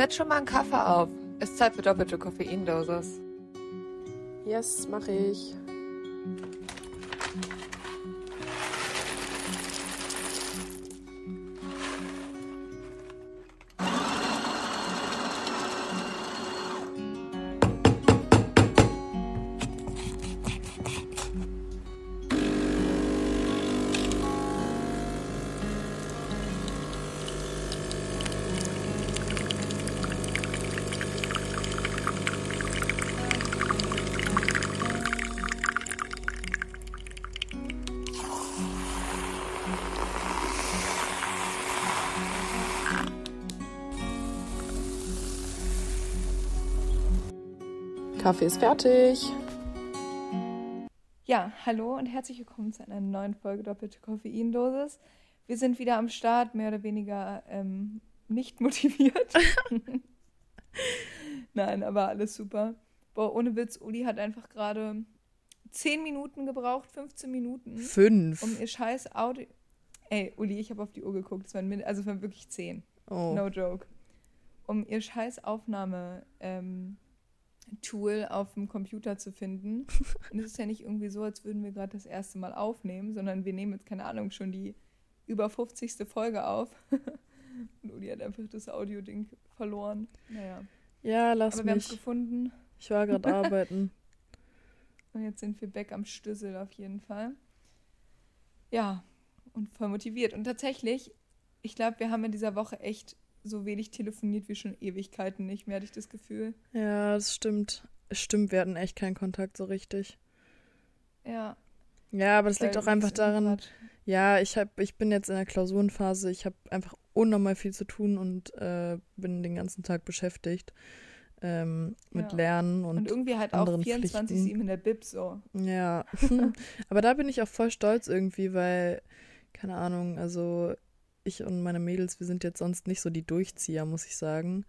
Setz schon mal einen Kaffee auf. Ist Zeit für doppelte Koffeindosis. Yes, mache ich. Kaffee ist fertig. Ja, hallo und herzlich willkommen zu einer neuen Folge Doppelte Koffeindosis. Wir sind wieder am Start, mehr oder weniger ähm, nicht motiviert. Nein, aber alles super. Boah, ohne Witz, Uli hat einfach gerade 10 Minuten gebraucht, 15 Minuten. Fünf. Um ihr scheiß Audio. Ey, Uli, ich habe auf die Uhr geguckt, es waren, also es waren wirklich 10. Oh. No joke. Um ihr scheiß Aufnahme. Ähm, Tool auf dem Computer zu finden. Und es ist ja nicht irgendwie so, als würden wir gerade das erste Mal aufnehmen, sondern wir nehmen jetzt, keine Ahnung, schon die über 50. Folge auf. Und Uli hat einfach das Audio-Ding verloren. Naja. Ja, lass Aber mich. wir haben es gefunden. Ich war gerade arbeiten. Und jetzt sind wir back am Stüssel auf jeden Fall. Ja, und voll motiviert. Und tatsächlich, ich glaube, wir haben in dieser Woche echt so wenig telefoniert wie schon Ewigkeiten nicht mehr, hatte ich das Gefühl. Ja, das stimmt. Stimmt, wir hatten echt keinen Kontakt so richtig. Ja. Ja, aber das liegt auch einfach daran, ja, ich hab, ich bin jetzt in der Klausurenphase, ich habe einfach unnormal viel zu tun und äh, bin den ganzen Tag beschäftigt ähm, mit ja. Lernen und, und irgendwie halt auch 24-7 in der Bib so. Ja, aber da bin ich auch voll stolz irgendwie, weil, keine Ahnung, also ich und meine Mädels, wir sind jetzt sonst nicht so die Durchzieher, muss ich sagen.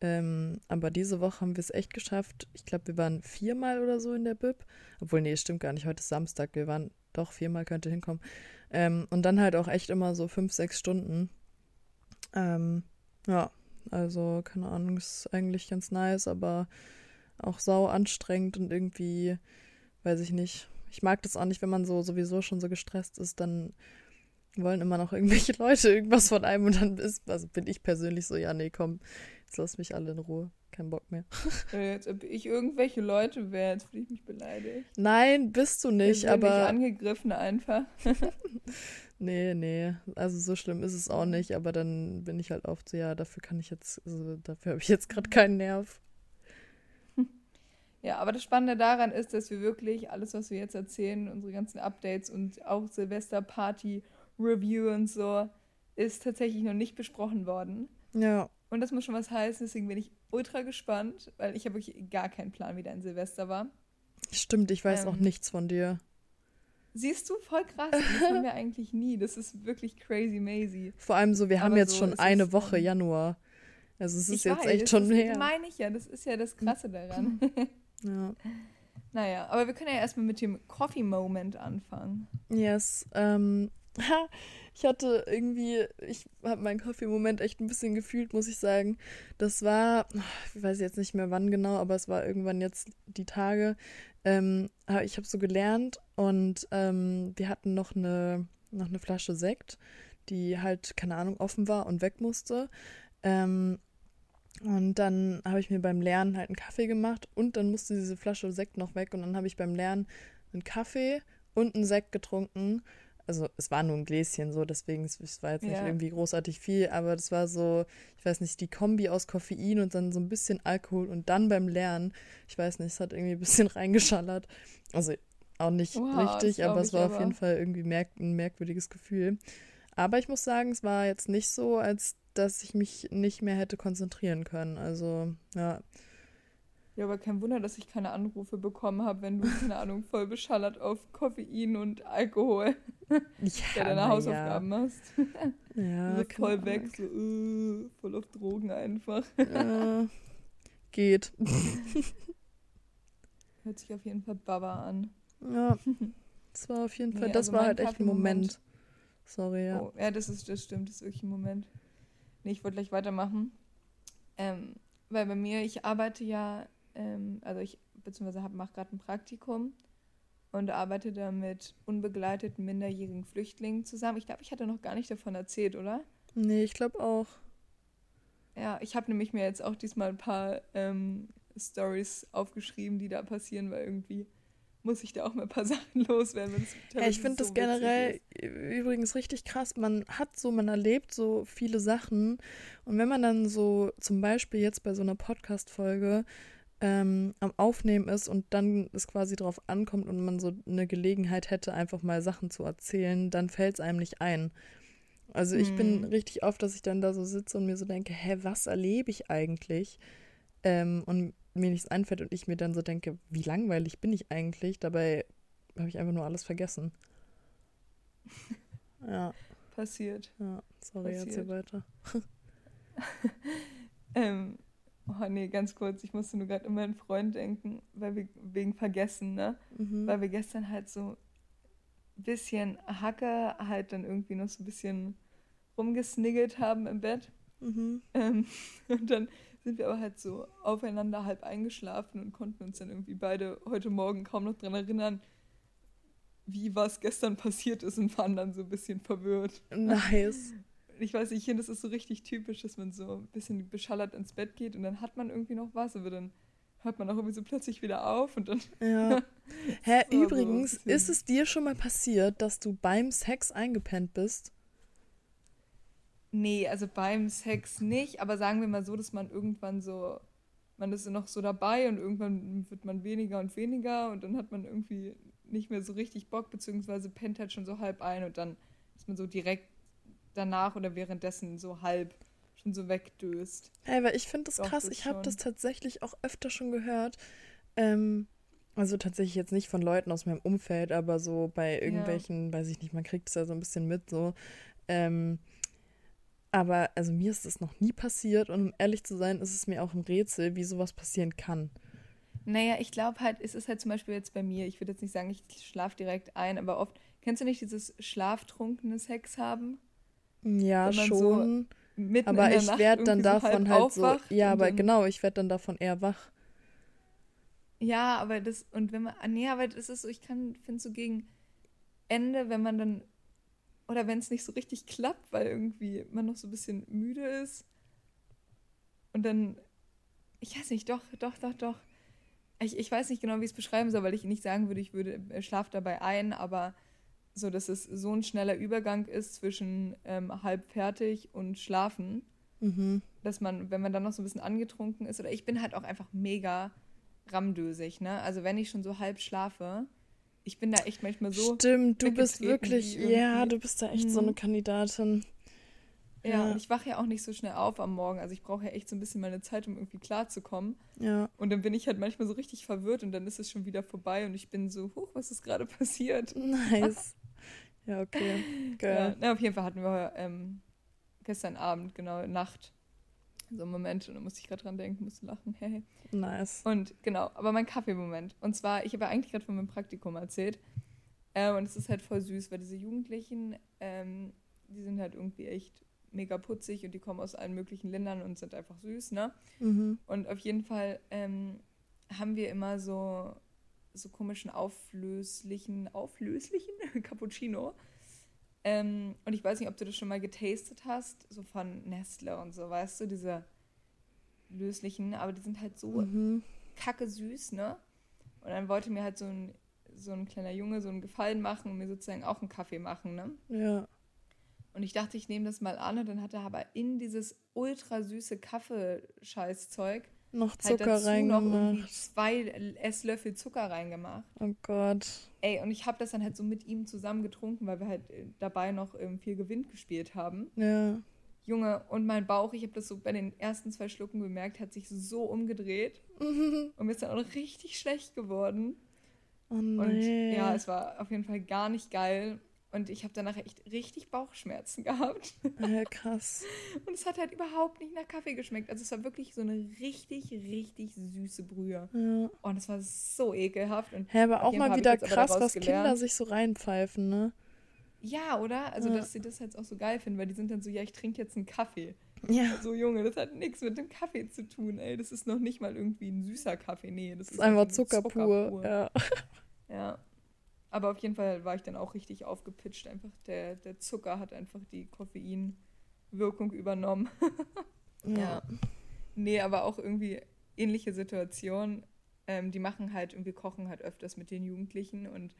Ähm, aber diese Woche haben wir es echt geschafft. Ich glaube, wir waren viermal oder so in der Bib. Obwohl, nee, stimmt gar nicht. Heute ist Samstag. Wir waren doch viermal, könnte hinkommen. Ähm, und dann halt auch echt immer so fünf, sechs Stunden. Ähm, ja, also keine Ahnung, ist eigentlich ganz nice, aber auch sau anstrengend und irgendwie, weiß ich nicht. Ich mag das auch nicht, wenn man so sowieso schon so gestresst ist, dann wollen immer noch irgendwelche Leute irgendwas von einem und dann ist, also bin ich persönlich so, ja, nee, komm, jetzt lass mich alle in Ruhe. Kein Bock mehr. Jetzt, ob ich irgendwelche Leute wäre, jetzt fühle ich mich beleidigt. Nein, bist du nicht, ich aber. angegriffen einfach. nee, nee. Also so schlimm ist es auch nicht, aber dann bin ich halt oft so, ja, dafür kann ich jetzt, also dafür habe ich jetzt gerade keinen Nerv. Ja, aber das Spannende daran ist, dass wir wirklich alles, was wir jetzt erzählen, unsere ganzen Updates und auch Silvesterparty Review und so ist tatsächlich noch nicht besprochen worden. Ja. Und das muss schon was heißen, deswegen bin ich ultra gespannt, weil ich habe wirklich gar keinen Plan, wie dein Silvester war. Stimmt, ich weiß ähm, auch nichts von dir. Siehst du, voll krass. Das haben wir eigentlich nie. Das ist wirklich crazy mazy. Vor allem so, wir haben jetzt so, schon eine Woche Januar. Also es ist jetzt weiß, echt schon her. Das meine ich ja, das ist ja das Krasse daran. ja. Naja, aber wir können ja erstmal mit dem Coffee Moment anfangen. Yes. Ähm, ich hatte irgendwie, ich habe meinen Coffee-Moment echt ein bisschen gefühlt, muss ich sagen. Das war, ich weiß jetzt nicht mehr wann genau, aber es war irgendwann jetzt die Tage. Ähm, ich habe so gelernt und ähm, wir hatten noch eine, noch eine Flasche Sekt, die halt, keine Ahnung, offen war und weg musste. Ähm, und dann habe ich mir beim Lernen halt einen Kaffee gemacht und dann musste diese Flasche Sekt noch weg und dann habe ich beim Lernen einen Kaffee und einen Sekt getrunken also es war nur ein Gläschen so, deswegen es war jetzt nicht ja. irgendwie großartig viel, aber das war so, ich weiß nicht, die Kombi aus Koffein und dann so ein bisschen Alkohol und dann beim Lernen, ich weiß nicht, es hat irgendwie ein bisschen reingeschallert. Also auch nicht wow, richtig, aber es war aber. auf jeden Fall irgendwie merk ein merkwürdiges Gefühl. Aber ich muss sagen, es war jetzt nicht so, als dass ich mich nicht mehr hätte konzentrieren können. Also, ja. Ja, aber kein Wunder, dass ich keine Anrufe bekommen habe, wenn du, keine Ahnung, voll beschallert auf Koffein und Alkohol ja, deine Hausaufgaben ja. hast. Ja, so voll weg, so uh, voll auf Drogen einfach. Ja, geht. Hört sich auf jeden Fall Baba an. Ja, das war auf jeden Fall, nee, das also war halt echt ein Moment. Moment. Sorry, ja. Oh, ja, das ist, das stimmt, das ist wirklich ein Moment. Nee, ich wollte gleich weitermachen. Ähm, weil bei mir, ich arbeite ja, ähm, also ich beziehungsweise mache gerade ein Praktikum und arbeite da mit unbegleiteten minderjährigen Flüchtlingen zusammen. Ich glaube, ich hatte noch gar nicht davon erzählt, oder? Nee, ich glaube auch. Ja, ich habe nämlich mir jetzt auch diesmal ein paar ähm, Stories aufgeschrieben, die da passieren, weil irgendwie muss ich da auch mal ein paar Sachen loswerden. Ja, ich finde so das generell übrigens richtig krass. Man hat so, man erlebt so viele Sachen. Und wenn man dann so zum Beispiel jetzt bei so einer Podcast-Folge ähm, am Aufnehmen ist und dann es quasi drauf ankommt und man so eine Gelegenheit hätte, einfach mal Sachen zu erzählen, dann fällt es einem nicht ein. Also ich hm. bin richtig oft, dass ich dann da so sitze und mir so denke, hä, was erlebe ich eigentlich? Ähm, und mir nichts einfällt und ich mir dann so denke, wie langweilig bin ich eigentlich? Dabei habe ich einfach nur alles vergessen. ja. Passiert. Ja, sorry, Passiert. erzähl weiter. ähm, oh nee, ganz kurz, ich musste nur gerade an meinen Freund denken, weil wir wegen Vergessen, ne? Mhm. Weil wir gestern halt so ein bisschen Hacke halt dann irgendwie noch so ein bisschen rumgesniggelt haben im Bett. Mhm. Ähm, und dann sind wir aber halt so aufeinander halb eingeschlafen und konnten uns dann irgendwie beide heute Morgen kaum noch daran erinnern, wie was gestern passiert ist und waren dann so ein bisschen verwirrt. Nice. Ich weiß nicht, ich finde, das ist so richtig typisch, dass man so ein bisschen beschallert ins Bett geht und dann hat man irgendwie noch was, aber dann hört man auch irgendwie so plötzlich wieder auf und dann. Ja. Hä, übrigens, so ist es dir schon mal passiert, dass du beim Sex eingepennt bist? Nee, also beim Sex nicht, aber sagen wir mal so, dass man irgendwann so, man ist noch so dabei und irgendwann wird man weniger und weniger und dann hat man irgendwie nicht mehr so richtig Bock, beziehungsweise pennt halt schon so halb ein und dann ist man so direkt danach oder währenddessen so halb schon so wegdöst. Hey, weil ich finde das Doch, krass, das ich habe das tatsächlich auch öfter schon gehört. Ähm, also tatsächlich jetzt nicht von Leuten aus meinem Umfeld, aber so bei irgendwelchen, ja. weiß ich nicht, man kriegt es ja so ein bisschen mit, so. Ähm, aber also mir ist das noch nie passiert und um ehrlich zu sein, ist es mir auch ein Rätsel, wie sowas passieren kann. Naja, ich glaube halt, es ist halt zum Beispiel jetzt bei mir, ich würde jetzt nicht sagen, ich schlafe direkt ein, aber oft, kennst du nicht dieses schlaftrunkene Sex haben? Ja, schon. So aber ich werde dann davon so halt so, ja, aber genau, ich werde dann davon eher wach. Ja, aber das, und wenn man, ah, nee, aber das ist so, ich kann, finde so gegen Ende, wenn man dann oder wenn es nicht so richtig klappt, weil irgendwie man noch so ein bisschen müde ist. Und dann, ich weiß nicht, doch, doch, doch, doch. Ich, ich weiß nicht genau, wie ich es beschreiben soll, weil ich nicht sagen würde, ich würde äh, schlaf dabei ein, aber so, dass es so ein schneller Übergang ist zwischen ähm, halb fertig und schlafen, mhm. dass man, wenn man dann noch so ein bisschen angetrunken ist, oder ich bin halt auch einfach mega ramdösig, ne? Also wenn ich schon so halb schlafe, ich bin da echt manchmal so. Stimmt, du bist wirklich, ja, du bist da echt mhm. so eine Kandidatin. Ja, ja, und ich wache ja auch nicht so schnell auf am Morgen. Also ich brauche ja echt so ein bisschen meine Zeit, um irgendwie klarzukommen. Ja. Und dann bin ich halt manchmal so richtig verwirrt und dann ist es schon wieder vorbei und ich bin so, huch, was ist gerade passiert? Nice. Ja, okay. Geil. Ja, na, auf jeden Fall hatten wir ähm, gestern Abend, genau, Nacht, so einen Moment und da musste ich gerade dran denken, musste lachen. Hey. Nice. Und genau, aber mein Kaffeemoment. Und zwar, ich habe ja eigentlich gerade von meinem Praktikum erzählt. Ähm, und es ist halt voll süß, weil diese Jugendlichen, ähm, die sind halt irgendwie echt mega putzig und die kommen aus allen möglichen Ländern und sind einfach süß, ne? Mhm. Und auf jeden Fall ähm, haben wir immer so, so komischen auflöslichen, auflöslichen Cappuccino. Ähm, und ich weiß nicht, ob du das schon mal getastet hast, so von Nestle und so, weißt du, diese löslichen, aber die sind halt so mhm. kacke süß, ne? Und dann wollte mir halt so ein, so ein kleiner Junge so einen Gefallen machen und mir sozusagen auch einen Kaffee machen, ne? Ja. Und ich dachte, ich nehme das mal an und dann hat er aber in dieses ultra süße Kaffeescheißzeug noch halt Zucker halt reingemacht. Noch zwei Esslöffel Zucker reingemacht. Oh Gott. Ey, und ich habe das dann halt so mit ihm zusammen getrunken, weil wir halt äh, dabei noch ähm, viel Gewinn gespielt haben. Ja. Junge, und mein Bauch, ich habe das so bei den ersten zwei Schlucken bemerkt, hat sich so umgedreht. und mir ist dann auch richtig schlecht geworden. Oh nee. Und ja, es war auf jeden Fall gar nicht geil. Und ich habe danach echt richtig Bauchschmerzen gehabt. Ja, krass. Und es hat halt überhaupt nicht nach Kaffee geschmeckt. Also es war wirklich so eine richtig, richtig süße Brühe. Ja. Und es war so ekelhaft. Und ja, aber auch mal wieder krass, was gelernt. Kinder sich so reinpfeifen, ne? Ja, oder? Also, ja. dass sie das jetzt auch so geil finden, weil die sind dann so, ja, ich trinke jetzt einen Kaffee. Ja. So, Junge, das hat nichts mit dem Kaffee zu tun, ey. Das ist noch nicht mal irgendwie ein süßer Kaffee. Nee, das, das ist einfach Zucker, Zucker pur. pur. Ja. ja. Aber auf jeden Fall war ich dann auch richtig aufgepitcht. Einfach der, der Zucker hat einfach die Koffeinwirkung übernommen. ja. Nee, aber auch irgendwie ähnliche Situation. Ähm, die machen halt irgendwie kochen halt öfters mit den Jugendlichen und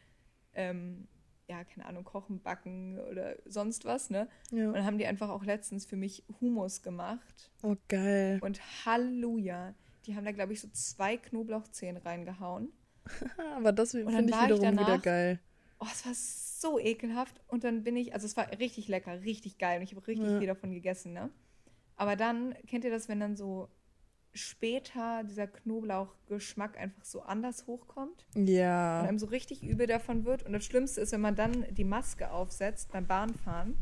ähm, ja, keine Ahnung, kochen, backen oder sonst was, ne? Ja. Und dann haben die einfach auch letztens für mich Humus gemacht. Oh, geil. Und Halleluja. Die haben da, glaube ich, so zwei Knoblauchzehen reingehauen. Aber das finde ich wiederum danach, wieder geil. Oh, es war so ekelhaft. Und dann bin ich, also es war richtig lecker, richtig geil. Und ich habe richtig ja. viel davon gegessen, ne? Aber dann, kennt ihr das, wenn dann so später dieser Knoblauchgeschmack einfach so anders hochkommt. Ja. Und einem so richtig übel davon wird. Und das Schlimmste ist, wenn man dann die Maske aufsetzt beim Bahnfahren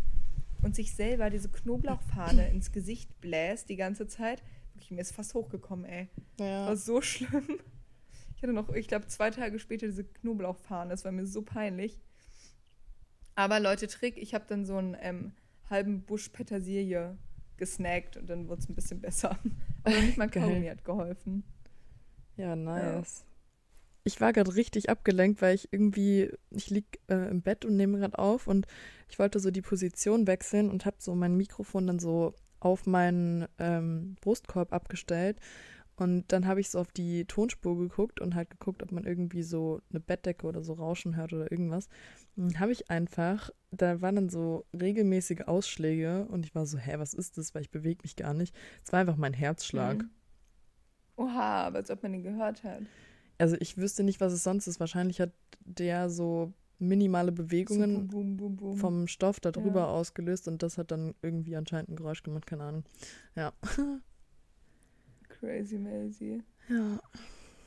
und sich selber diese Knoblauchfahne ins Gesicht bläst die ganze Zeit. Wirklich, mir ist fast hochgekommen, ey. Ja. War so schlimm. Ich hatte noch, ich glaube, zwei Tage später diese Knoblauchfahne. Das war mir so peinlich. Aber Leute, Trick, ich habe dann so einen ähm, halben Busch Petersilie gesnackt und dann wurde es ein bisschen besser. Aber nicht mal Kaugummi hat geholfen. Ja, nice. Ja. Ich war gerade richtig abgelenkt, weil ich irgendwie, ich lieg äh, im Bett und nehme gerade auf und ich wollte so die Position wechseln und habe so mein Mikrofon dann so auf meinen ähm, Brustkorb abgestellt und dann habe ich so auf die Tonspur geguckt und halt geguckt, ob man irgendwie so eine Bettdecke oder so rauschen hört oder irgendwas. Dann habe ich einfach, da waren dann so regelmäßige Ausschläge und ich war so, hä, was ist das? Weil ich bewege mich gar nicht. Es war einfach mein Herzschlag. Mhm. Oha, aber als ob man ihn gehört hat. Also ich wüsste nicht, was es sonst ist. Wahrscheinlich hat der so minimale Bewegungen so boom, boom, boom, vom Stoff darüber ja. ausgelöst und das hat dann irgendwie anscheinend ein Geräusch gemacht, keine Ahnung. Ja. Crazy Maisie. Ja.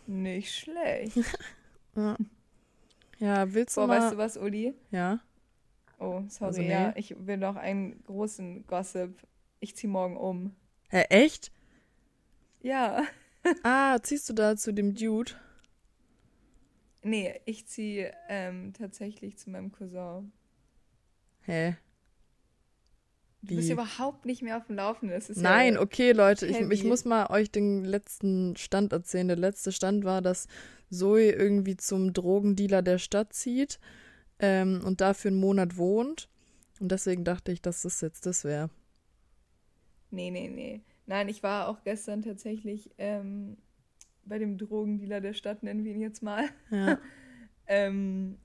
Nicht schlecht. ja. ja, willst du Boah, mal... weißt du was, Uli? Ja. Oh, sorry, also, nee. ja, ich will noch einen großen Gossip. Ich zieh morgen um. Hä, echt? Ja. ah, ziehst du da zu dem Dude? Nee, ich ziehe ähm, tatsächlich zu meinem Cousin. Hä? Du bist überhaupt nicht mehr auf dem Laufenden. Nein, ja okay, Leute, ich, ich, muss mal euch den letzten Stand erzählen. Der letzte Stand war, dass Zoe irgendwie zum Drogendealer der Stadt zieht ähm, und dafür einen Monat wohnt. Und deswegen dachte ich, dass das jetzt das wäre. Nee, nee, nee. Nein, ich war auch gestern tatsächlich ähm, bei dem Drogendealer der Stadt, nennen wir ihn jetzt mal. Ja. ähm,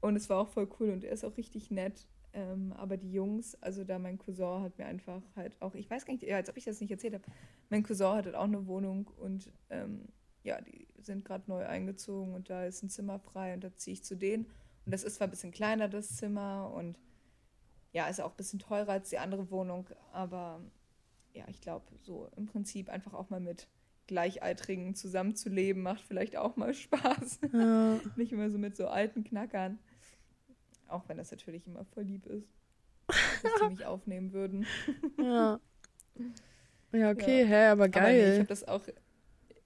und es war auch voll cool und er ist auch richtig nett. Ähm, aber die Jungs, also da mein Cousin hat mir einfach halt auch, ich weiß gar nicht, ja, als ob ich das nicht erzählt habe, mein Cousin hat halt auch eine Wohnung und ähm, ja, die sind gerade neu eingezogen und da ist ein Zimmer frei und da ziehe ich zu denen. Und das ist zwar ein bisschen kleiner, das Zimmer, und ja, ist auch ein bisschen teurer als die andere Wohnung, aber ja, ich glaube, so im Prinzip einfach auch mal mit Gleichaltrigen zusammenzuleben, macht vielleicht auch mal Spaß. Ja. Nicht immer so mit so alten Knackern. Auch wenn das natürlich immer voll lieb ist. Dass sie mich aufnehmen würden. ja. Ja, okay, ja. hä, aber geil. Aber nee, ich habe das auch,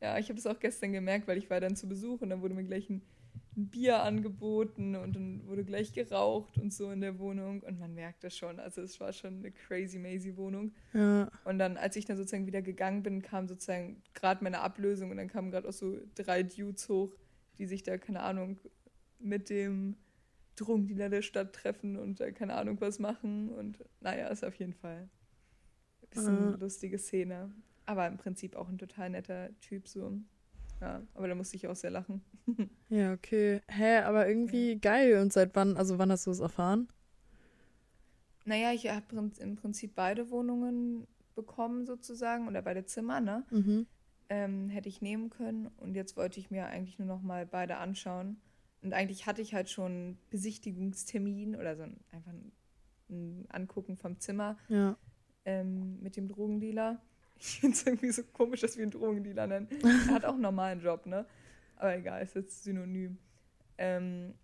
ja, ich habe das auch gestern gemerkt, weil ich war dann zu Besuch und dann wurde mir gleich ein, ein, Bier angeboten und dann wurde gleich geraucht und so in der Wohnung und man merkt das schon. Also es war schon eine crazy mazy Wohnung. Ja. Und dann, als ich dann sozusagen wieder gegangen bin, kam sozusagen gerade meine Ablösung und dann kamen gerade auch so drei Dudes hoch, die sich da, keine Ahnung, mit dem Drogendealer der Stadt treffen und äh, keine Ahnung was machen. Und naja, ist auf jeden Fall ein bisschen eine lustige Szene. Aber im Prinzip auch ein total netter Typ so. Ja, aber da musste ich auch sehr lachen. ja, okay. Hä, aber irgendwie ja. geil. Und seit wann, also wann hast du es erfahren? Naja, ich habe im Prinzip beide Wohnungen bekommen sozusagen oder beide Zimmer, ne? Mhm. Ähm, hätte ich nehmen können. Und jetzt wollte ich mir eigentlich nur noch mal beide anschauen. Und eigentlich hatte ich halt schon einen Besichtigungstermin oder so ein, einfach ein, ein Angucken vom Zimmer ja. ähm, mit dem Drogendealer. Ich finde es irgendwie so komisch, dass wir ihn Drogendealer nennen. er hat auch einen normalen Job, ne? Aber egal, ist jetzt synonym. Ähm,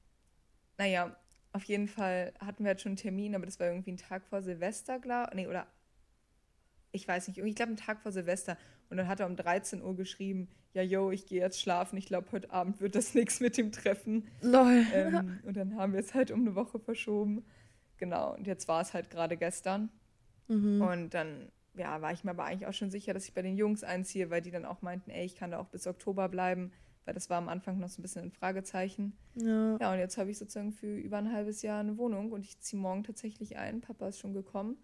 naja, auf jeden Fall hatten wir halt schon einen Termin, aber das war irgendwie ein Tag vor Silvester, glaube Nee, oder ich weiß nicht, ich glaube einen Tag vor Silvester. Und dann hat er um 13 Uhr geschrieben, ja, yo, ich gehe jetzt schlafen. Ich glaube, heute Abend wird das nichts mit dem Treffen. Lol. Ähm, und dann haben wir es halt um eine Woche verschoben. Genau, und jetzt war es halt gerade gestern. Mhm. Und dann ja, war ich mir aber eigentlich auch schon sicher, dass ich bei den Jungs einziehe, weil die dann auch meinten, ey, ich kann da auch bis Oktober bleiben, weil das war am Anfang noch so ein bisschen ein Fragezeichen. Ja. Ja, und jetzt habe ich sozusagen für über ein halbes Jahr eine Wohnung und ich ziehe morgen tatsächlich ein. Papa ist schon gekommen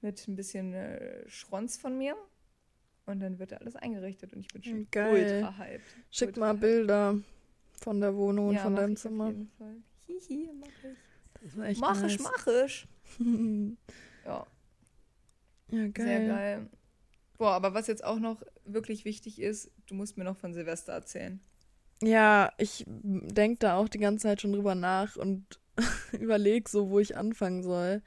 mit ein bisschen äh, Schronz von mir. Und dann wird alles eingerichtet und ich bin schon Geil. ultra hyped. Schick ultra mal hyped. Bilder von der Wohnung und ja, von deinem Zimmer. Hihi, mach ich. Das war echt mach nice. ich, mach ich. ja. Ja, geil. Sehr geil. Boah, aber was jetzt auch noch wirklich wichtig ist, du musst mir noch von Silvester erzählen. Ja, ich denke da auch die ganze Zeit schon drüber nach und überlege so, wo ich anfangen soll.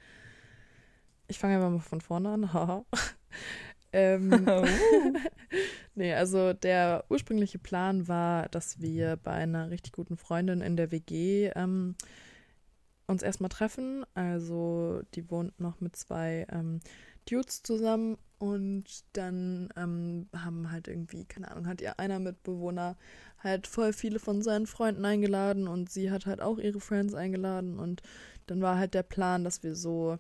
Ich fange einfach mal von vorne an. Ähm, uh. nee, also der ursprüngliche Plan war, dass wir bei einer richtig guten Freundin in der WG ähm, uns erstmal treffen. Also die wohnt noch mit zwei ähm, Dudes zusammen und dann ähm, haben halt irgendwie, keine Ahnung, hat ihr einer Mitbewohner halt voll viele von seinen Freunden eingeladen und sie hat halt auch ihre Friends eingeladen und dann war halt der Plan, dass wir so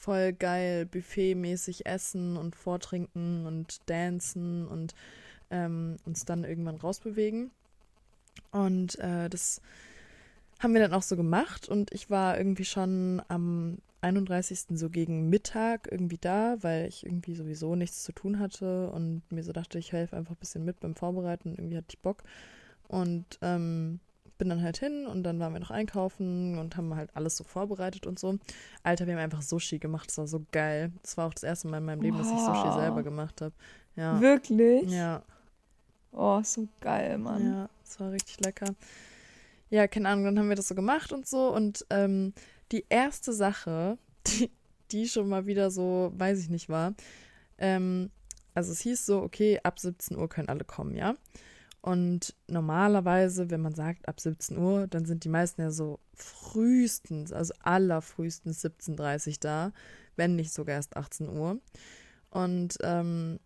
voll geil buffetmäßig essen und vortrinken und dancen und ähm, uns dann irgendwann rausbewegen. Und äh, das haben wir dann auch so gemacht und ich war irgendwie schon am 31. so gegen Mittag irgendwie da, weil ich irgendwie sowieso nichts zu tun hatte und mir so dachte, ich helfe einfach ein bisschen mit beim Vorbereiten. Irgendwie hatte ich Bock. Und ähm, bin dann halt hin und dann waren wir noch einkaufen und haben halt alles so vorbereitet und so. Alter, wir haben einfach Sushi gemacht. Das war so geil. Das war auch das erste Mal in meinem Leben, wow. dass ich Sushi selber gemacht habe. Ja. Wirklich? Ja. Oh, so geil, Mann. Ja, das war richtig lecker. Ja, keine Ahnung, dann haben wir das so gemacht und so und ähm, die erste Sache, die, die schon mal wieder so, weiß ich nicht, war, ähm, also es hieß so, okay, ab 17 Uhr können alle kommen, ja. Und normalerweise, wenn man sagt ab 17 Uhr, dann sind die meisten ja so frühestens, also allerfrühestens 17.30 Uhr da, wenn nicht sogar erst 18 Uhr. Und ähm,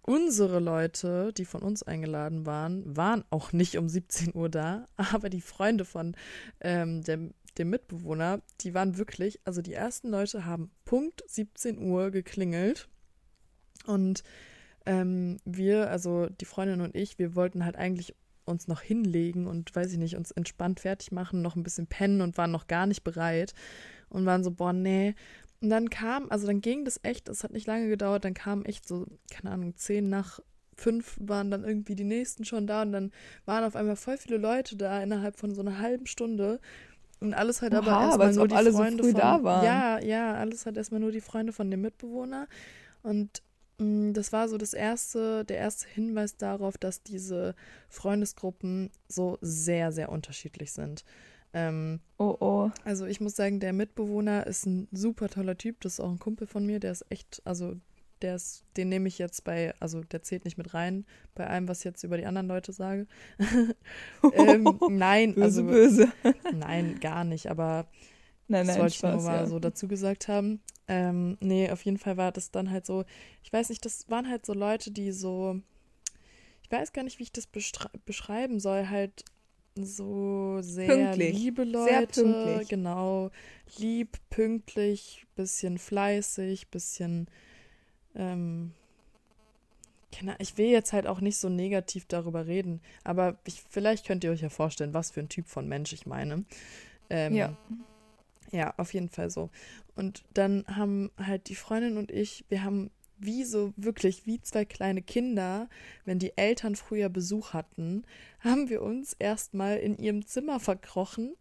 unsere Leute, die von uns eingeladen waren, waren auch nicht um 17 Uhr da, aber die Freunde von ähm, dem dem Mitbewohner, die waren wirklich, also die ersten Leute haben Punkt 17 Uhr geklingelt und ähm, wir, also die Freundin und ich, wir wollten halt eigentlich uns noch hinlegen und weiß ich nicht, uns entspannt fertig machen, noch ein bisschen pennen und waren noch gar nicht bereit und waren so, boah, nee. Und dann kam, also dann ging das echt, es hat nicht lange gedauert, dann kam echt so, keine Ahnung, zehn nach fünf waren dann irgendwie die nächsten schon da und dann waren auf einmal voll viele Leute da innerhalb von so einer halben Stunde. Und alles halt aber erstmal nur die Freunde so von. Ja, ja, alles hat erstmal nur die Freunde von dem Mitbewohner. Und das war so das erste, der erste Hinweis darauf, dass diese Freundesgruppen so sehr, sehr unterschiedlich sind. Ähm, oh oh. Also ich muss sagen, der Mitbewohner ist ein super toller Typ. Das ist auch ein Kumpel von mir, der ist echt, also der ist, den nehme ich jetzt bei, also der zählt nicht mit rein, bei allem, was ich jetzt über die anderen Leute sage. ähm, nein, böse, also böse. nein, gar nicht, aber nein, nein, das wollte Spaß, ich nur mal ja. so dazu gesagt haben. Ähm, nee, auf jeden Fall war das dann halt so, ich weiß nicht, das waren halt so Leute, die so, ich weiß gar nicht, wie ich das beschreiben soll, halt so sehr pünktlich. liebe Leute, sehr pünktlich. genau, lieb, pünktlich, bisschen fleißig, bisschen ähm, ich will jetzt halt auch nicht so negativ darüber reden, aber ich, vielleicht könnt ihr euch ja vorstellen, was für ein Typ von Mensch ich meine. Ähm, ja. Ja, auf jeden Fall so. Und dann haben halt die Freundin und ich, wir haben wie so wirklich wie zwei kleine Kinder, wenn die Eltern früher Besuch hatten, haben wir uns erstmal in ihrem Zimmer verkrochen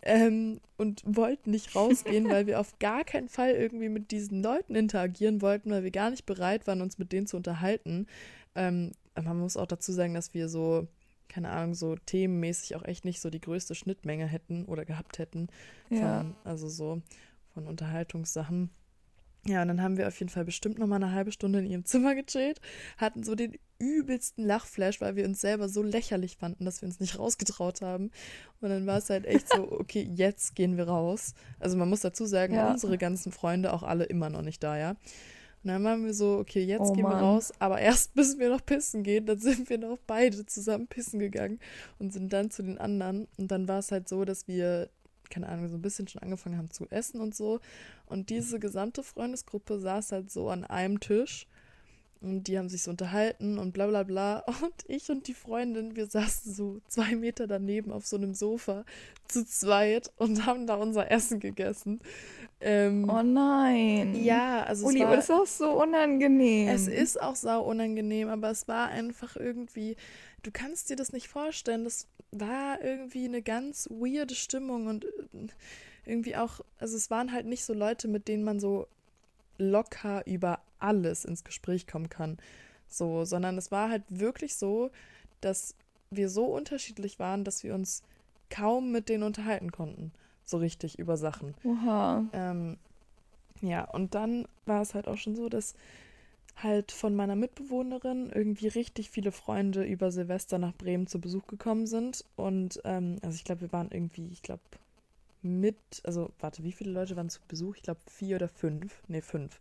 ähm, und wollten nicht rausgehen, weil wir auf gar keinen Fall irgendwie mit diesen Leuten interagieren wollten, weil wir gar nicht bereit waren, uns mit denen zu unterhalten. Ähm, man muss auch dazu sagen, dass wir so, keine Ahnung, so themenmäßig auch echt nicht so die größte Schnittmenge hätten oder gehabt hätten. Ja. Von, also so von Unterhaltungssachen. Ja, und dann haben wir auf jeden Fall bestimmt noch mal eine halbe Stunde in ihrem Zimmer gechillt, hatten so den übelsten Lachflash, weil wir uns selber so lächerlich fanden, dass wir uns nicht rausgetraut haben. Und dann war es halt echt so, okay, jetzt gehen wir raus. Also man muss dazu sagen, ja. unsere ganzen Freunde auch alle immer noch nicht da, ja. Und dann waren wir so, okay, jetzt oh, gehen Mann. wir raus, aber erst müssen wir noch pissen gehen. Dann sind wir noch beide zusammen pissen gegangen und sind dann zu den anderen. Und dann war es halt so, dass wir keine Ahnung, so ein bisschen schon angefangen haben zu essen und so. Und diese gesamte Freundesgruppe saß halt so an einem Tisch Und die haben sich so unterhalten und bla bla bla. Und ich und die Freundin, wir saßen so zwei Meter daneben auf so einem Sofa zu zweit und haben da unser Essen gegessen. Ähm, oh nein. Ja, also Uli, es war, ist auch so unangenehm. Es ist auch sau unangenehm, aber es war einfach irgendwie, du kannst dir das nicht vorstellen. Das war irgendwie eine ganz weirde Stimmung und äh, irgendwie auch, also es waren halt nicht so Leute, mit denen man so locker über alles ins Gespräch kommen kann. So, sondern es war halt wirklich so, dass wir so unterschiedlich waren, dass wir uns kaum mit denen unterhalten konnten. So richtig über Sachen. Oha. Ähm, ja, und dann war es halt auch schon so, dass halt von meiner Mitbewohnerin irgendwie richtig viele Freunde über Silvester nach Bremen zu Besuch gekommen sind. Und ähm, also ich glaube, wir waren irgendwie, ich glaube, mit, also warte, wie viele Leute waren zu Besuch? Ich glaube vier oder fünf. Nee, fünf.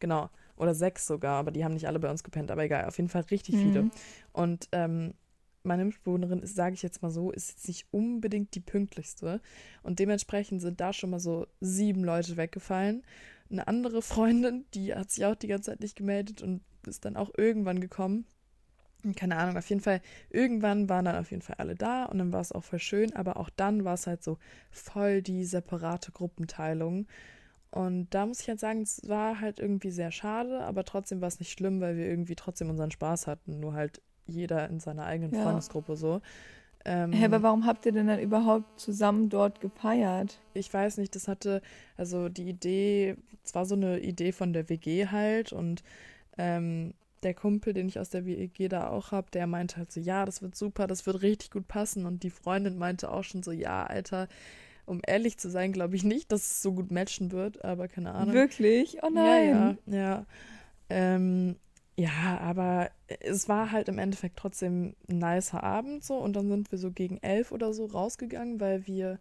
Genau. Oder sechs sogar, aber die haben nicht alle bei uns gepennt, aber egal, auf jeden Fall richtig mhm. viele. Und ähm, meine Mitbewohnerin ist, sage ich jetzt mal so, ist jetzt nicht unbedingt die pünktlichste. Und dementsprechend sind da schon mal so sieben Leute weggefallen. Eine andere Freundin, die hat sich auch die ganze Zeit nicht gemeldet und ist dann auch irgendwann gekommen. Keine Ahnung, auf jeden Fall, irgendwann waren dann auf jeden Fall alle da und dann war es auch voll schön, aber auch dann war es halt so voll die separate Gruppenteilung. Und da muss ich halt sagen, es war halt irgendwie sehr schade, aber trotzdem war es nicht schlimm, weil wir irgendwie trotzdem unseren Spaß hatten, nur halt jeder in seiner eigenen ja. Freundesgruppe so. Ähm, hey, aber warum habt ihr denn dann überhaupt zusammen dort gefeiert? Ich weiß nicht, das hatte, also die Idee, es war so eine Idee von der WG halt und ähm, der Kumpel, den ich aus der WG da auch habe, der meinte halt so, ja, das wird super, das wird richtig gut passen und die Freundin meinte auch schon so, ja, Alter, um ehrlich zu sein, glaube ich nicht, dass es so gut matchen wird, aber keine Ahnung. Wirklich? Oh nein. Ja, ja. ja. Ähm, ja, aber es war halt im Endeffekt trotzdem ein nicer Abend so und dann sind wir so gegen elf oder so rausgegangen, weil wir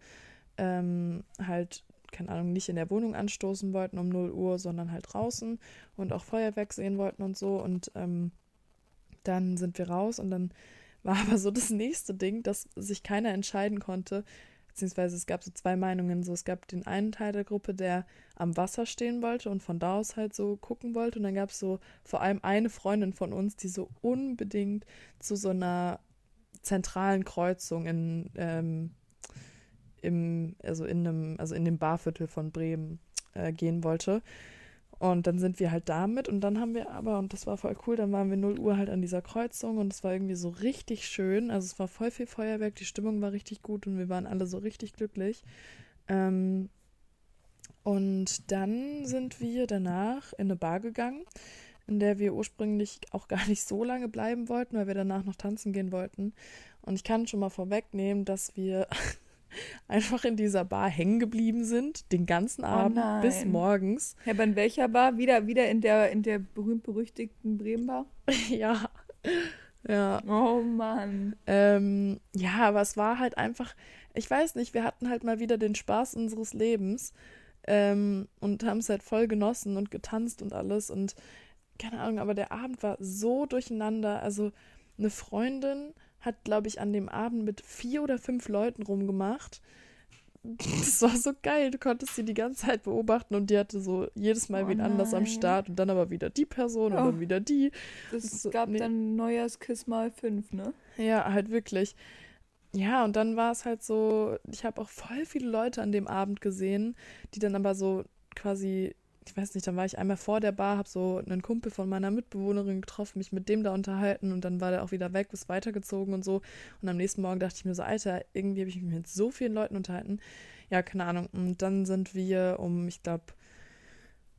ähm, halt, keine Ahnung, nicht in der Wohnung anstoßen wollten um 0 Uhr, sondern halt draußen und auch Feuerwerk sehen wollten und so und ähm, dann sind wir raus und dann war aber so das nächste Ding, dass sich keiner entscheiden konnte, beziehungsweise es gab so zwei Meinungen. So, es gab den einen Teil der Gruppe, der am Wasser stehen wollte und von da aus halt so gucken wollte. Und dann gab es so vor allem eine Freundin von uns, die so unbedingt zu so einer zentralen Kreuzung in, ähm, im, also in einem, also in dem Barviertel von Bremen äh, gehen wollte. Und dann sind wir halt damit und dann haben wir aber, und das war voll cool, dann waren wir 0 Uhr halt an dieser Kreuzung und es war irgendwie so richtig schön. Also es war voll viel Feuerwerk, die Stimmung war richtig gut und wir waren alle so richtig glücklich. Ähm, und dann sind wir danach in eine Bar gegangen, in der wir ursprünglich auch gar nicht so lange bleiben wollten, weil wir danach noch tanzen gehen wollten. Und ich kann schon mal vorwegnehmen, dass wir einfach in dieser Bar hängen geblieben sind, den ganzen oh Abend oh bis morgens. Ja, aber in welcher Bar? Wieder, wieder in der, in der berühmt-berüchtigten Bremen-Bar? ja. Ja. Oh Mann. Ähm, ja, aber es war halt einfach, ich weiß nicht, wir hatten halt mal wieder den Spaß unseres Lebens ähm, und haben es halt voll genossen und getanzt und alles und keine Ahnung, aber der Abend war so durcheinander. Also eine Freundin hat, glaube ich, an dem Abend mit vier oder fünf Leuten rumgemacht. Das war so geil. Du konntest sie die ganze Zeit beobachten und die hatte so jedes Mal oh wen anders am Start und dann aber wieder die Person oh. und dann wieder die. Es so, gab nee. dann Neujahrskiss mal fünf, ne? Ja, halt wirklich. Ja, und dann war es halt so, ich habe auch voll viele Leute an dem Abend gesehen, die dann aber so quasi ich weiß nicht, dann war ich einmal vor der Bar, habe so einen Kumpel von meiner Mitbewohnerin getroffen, mich mit dem da unterhalten und dann war der auch wieder weg, ist weitergezogen und so. Und am nächsten Morgen dachte ich mir so, Alter, irgendwie habe ich mich mit so vielen Leuten unterhalten. Ja, keine Ahnung. Und dann sind wir um, ich glaube,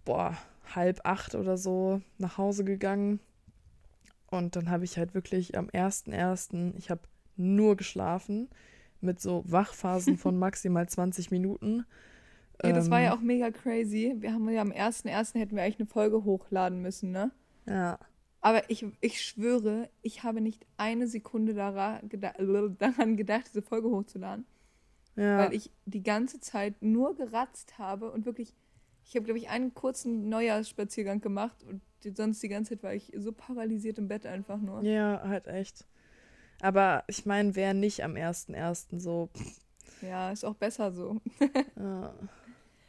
boah, halb acht oder so nach Hause gegangen. Und dann habe ich halt wirklich am 1.1., ich habe nur geschlafen mit so Wachphasen von maximal 20 Minuten. Ja, das war ja ähm. auch mega crazy. Wir haben ja am 1.1. hätten wir eigentlich eine Folge hochladen müssen, ne? Ja. Aber ich, ich schwöre, ich habe nicht eine Sekunde daran, daran gedacht, diese Folge hochzuladen. Ja. Weil ich die ganze Zeit nur geratzt habe und wirklich, ich habe, glaube ich, einen kurzen Neujahrsspaziergang gemacht und sonst die ganze Zeit war ich so paralysiert im Bett einfach nur. Ja, halt echt. Aber ich meine, wer nicht am 1.1. so. Ja, ist auch besser so. ja.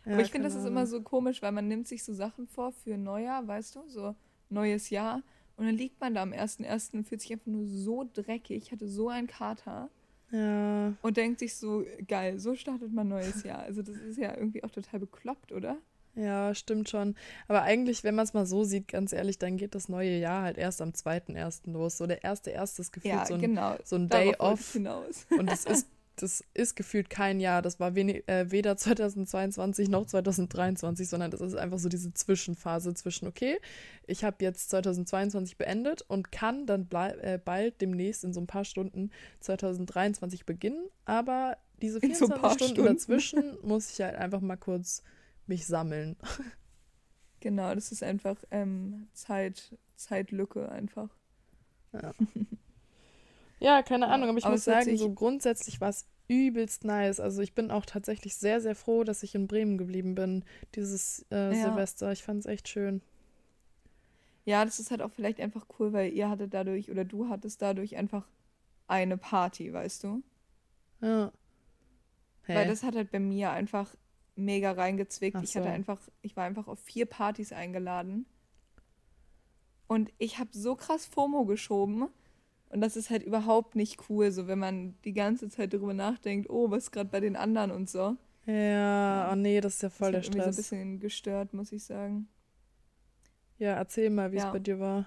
Ja, Aber ich finde, das ist immer so komisch, weil man nimmt sich so Sachen vor für Neujahr, weißt du, so neues Jahr. Und dann liegt man da am 1.1. und fühlt sich einfach nur so dreckig, hatte so einen Kater. Ja. Und denkt sich so, geil, so startet man neues Jahr. Also das ist ja irgendwie auch total bekloppt, oder? Ja, stimmt schon. Aber eigentlich, wenn man es mal so sieht, ganz ehrlich, dann geht das neue Jahr halt erst am 2.1. los. So der erste erste ist gefühlt ja, so ein, genau. so ein Day off. Und das ist das ist gefühlt kein Jahr. Das war wenig, äh, weder 2022 noch 2023, sondern das ist einfach so diese Zwischenphase zwischen, okay, ich habe jetzt 2022 beendet und kann dann äh, bald demnächst in so ein paar Stunden 2023 beginnen. Aber diese 24 so Stunden, Stunden dazwischen muss ich halt einfach mal kurz mich sammeln. Genau, das ist einfach ähm, Zeit, Zeitlücke einfach. Ja. Ja, keine Ahnung, aber ich aber muss sagen, so grundsätzlich war es übelst nice. Also ich bin auch tatsächlich sehr, sehr froh, dass ich in Bremen geblieben bin, dieses äh, ja. Silvester. Ich fand es echt schön. Ja, das ist halt auch vielleicht einfach cool, weil ihr hattet dadurch oder du hattest dadurch einfach eine Party, weißt du? Ja. Hä? Weil das hat halt bei mir einfach mega reingezwickt. So. Ich hatte einfach, ich war einfach auf vier Partys eingeladen. Und ich habe so krass FOMO geschoben, und das ist halt überhaupt nicht cool, so wenn man die ganze Zeit darüber nachdenkt, oh, was ist gerade bei den anderen und so. Ja, oh nee, das ist ja voll das der Stress. Das so ein bisschen gestört, muss ich sagen. Ja, erzähl mal, wie ja. es bei dir war.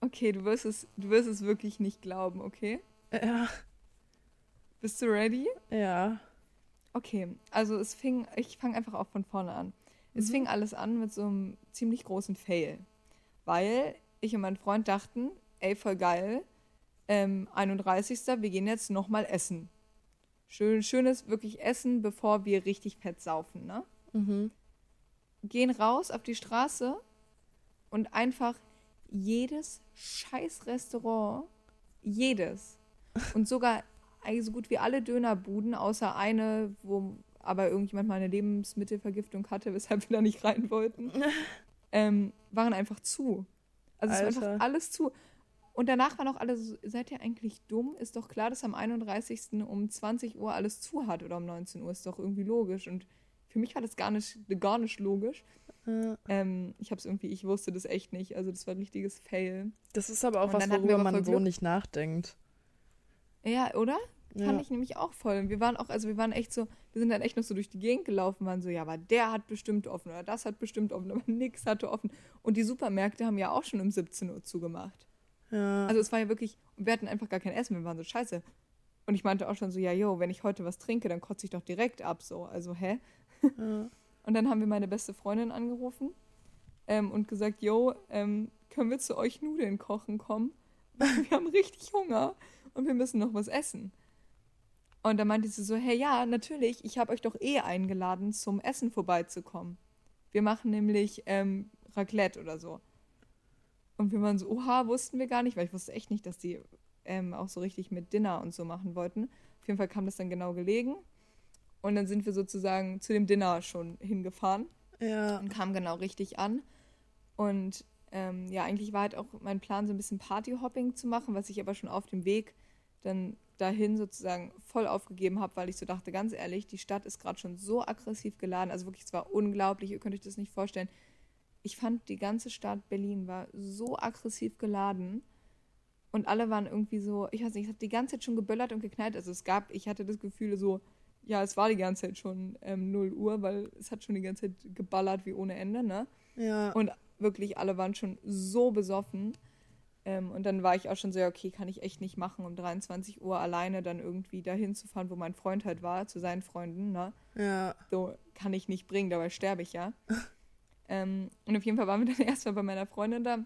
Okay, du wirst es, du wirst es wirklich nicht glauben, okay? Ja. Bist du ready? Ja. Okay, also es fing, ich fange einfach auch von vorne an. Mhm. Es fing alles an mit so einem ziemlich großen Fail. Weil ich und mein Freund dachten, ey, voll geil, ähm, 31. Wir gehen jetzt nochmal essen. Schön, schönes wirklich Essen, bevor wir richtig fett saufen, ne? Mhm. Gehen raus auf die Straße und einfach jedes scheiß Restaurant, jedes. Und sogar so gut wie alle Dönerbuden, außer eine, wo aber irgendjemand mal eine Lebensmittelvergiftung hatte, weshalb wir da nicht rein wollten, ähm, waren einfach zu. Also es war einfach alles zu. Und danach waren auch alle so, seid ihr eigentlich dumm? Ist doch klar, dass am 31. um 20 Uhr alles zu hat oder um 19 Uhr. Ist doch irgendwie logisch. Und für mich war das gar nicht, gar nicht logisch. Ja. Ähm, ich hab's irgendwie, ich wusste das echt nicht. Also das war ein richtiges Fail. Das ist aber auch was, worüber man so nicht nachdenkt. Ja, oder? Ja. Fand ich nämlich auch voll. Wir waren auch, also wir waren echt so, wir sind dann echt noch so durch die Gegend gelaufen, waren so, ja, aber der hat bestimmt offen oder das hat bestimmt offen, aber nix hatte offen. Und die Supermärkte haben ja auch schon um 17 Uhr zugemacht. Ja. Also es war ja wirklich, wir hatten einfach gar kein Essen, wir waren so scheiße. Und ich meinte auch schon so, ja, yo, wenn ich heute was trinke, dann kotze ich doch direkt ab, so. Also, hä? Ja. Und dann haben wir meine beste Freundin angerufen ähm, und gesagt, yo, ähm, können wir zu euch Nudeln kochen kommen? wir haben richtig Hunger und wir müssen noch was essen. Und dann meinte sie so, hey, ja, natürlich, ich habe euch doch eh eingeladen, zum Essen vorbeizukommen. Wir machen nämlich ähm, Raclette oder so. Und wir waren so, oha, wussten wir gar nicht, weil ich wusste echt nicht, dass die ähm, auch so richtig mit Dinner und so machen wollten. Auf jeden Fall kam das dann genau gelegen. Und dann sind wir sozusagen zu dem Dinner schon hingefahren. Ja. Und kamen genau richtig an. Und ähm, ja, eigentlich war halt auch mein Plan, so ein bisschen Partyhopping zu machen, was ich aber schon auf dem Weg dann dahin sozusagen voll aufgegeben habe, weil ich so dachte, ganz ehrlich, die Stadt ist gerade schon so aggressiv geladen. Also wirklich, es war unglaublich, ihr könnt euch das nicht vorstellen ich fand, die ganze Stadt Berlin war so aggressiv geladen. Und alle waren irgendwie so, ich weiß nicht, es hat die ganze Zeit schon geböllert und geknallt. Also es gab, ich hatte das Gefühl so, ja, es war die ganze Zeit schon ähm, 0 Uhr, weil es hat schon die ganze Zeit geballert wie ohne Ende, ne? Ja. Und wirklich, alle waren schon so besoffen. Ähm, und dann war ich auch schon so, okay, kann ich echt nicht machen, um 23 Uhr alleine dann irgendwie dahin zu fahren, wo mein Freund halt war, zu seinen Freunden, ne? Ja. So kann ich nicht bringen, dabei sterbe ich ja. Ähm, und auf jeden Fall waren wir dann erstmal bei meiner Freundin da,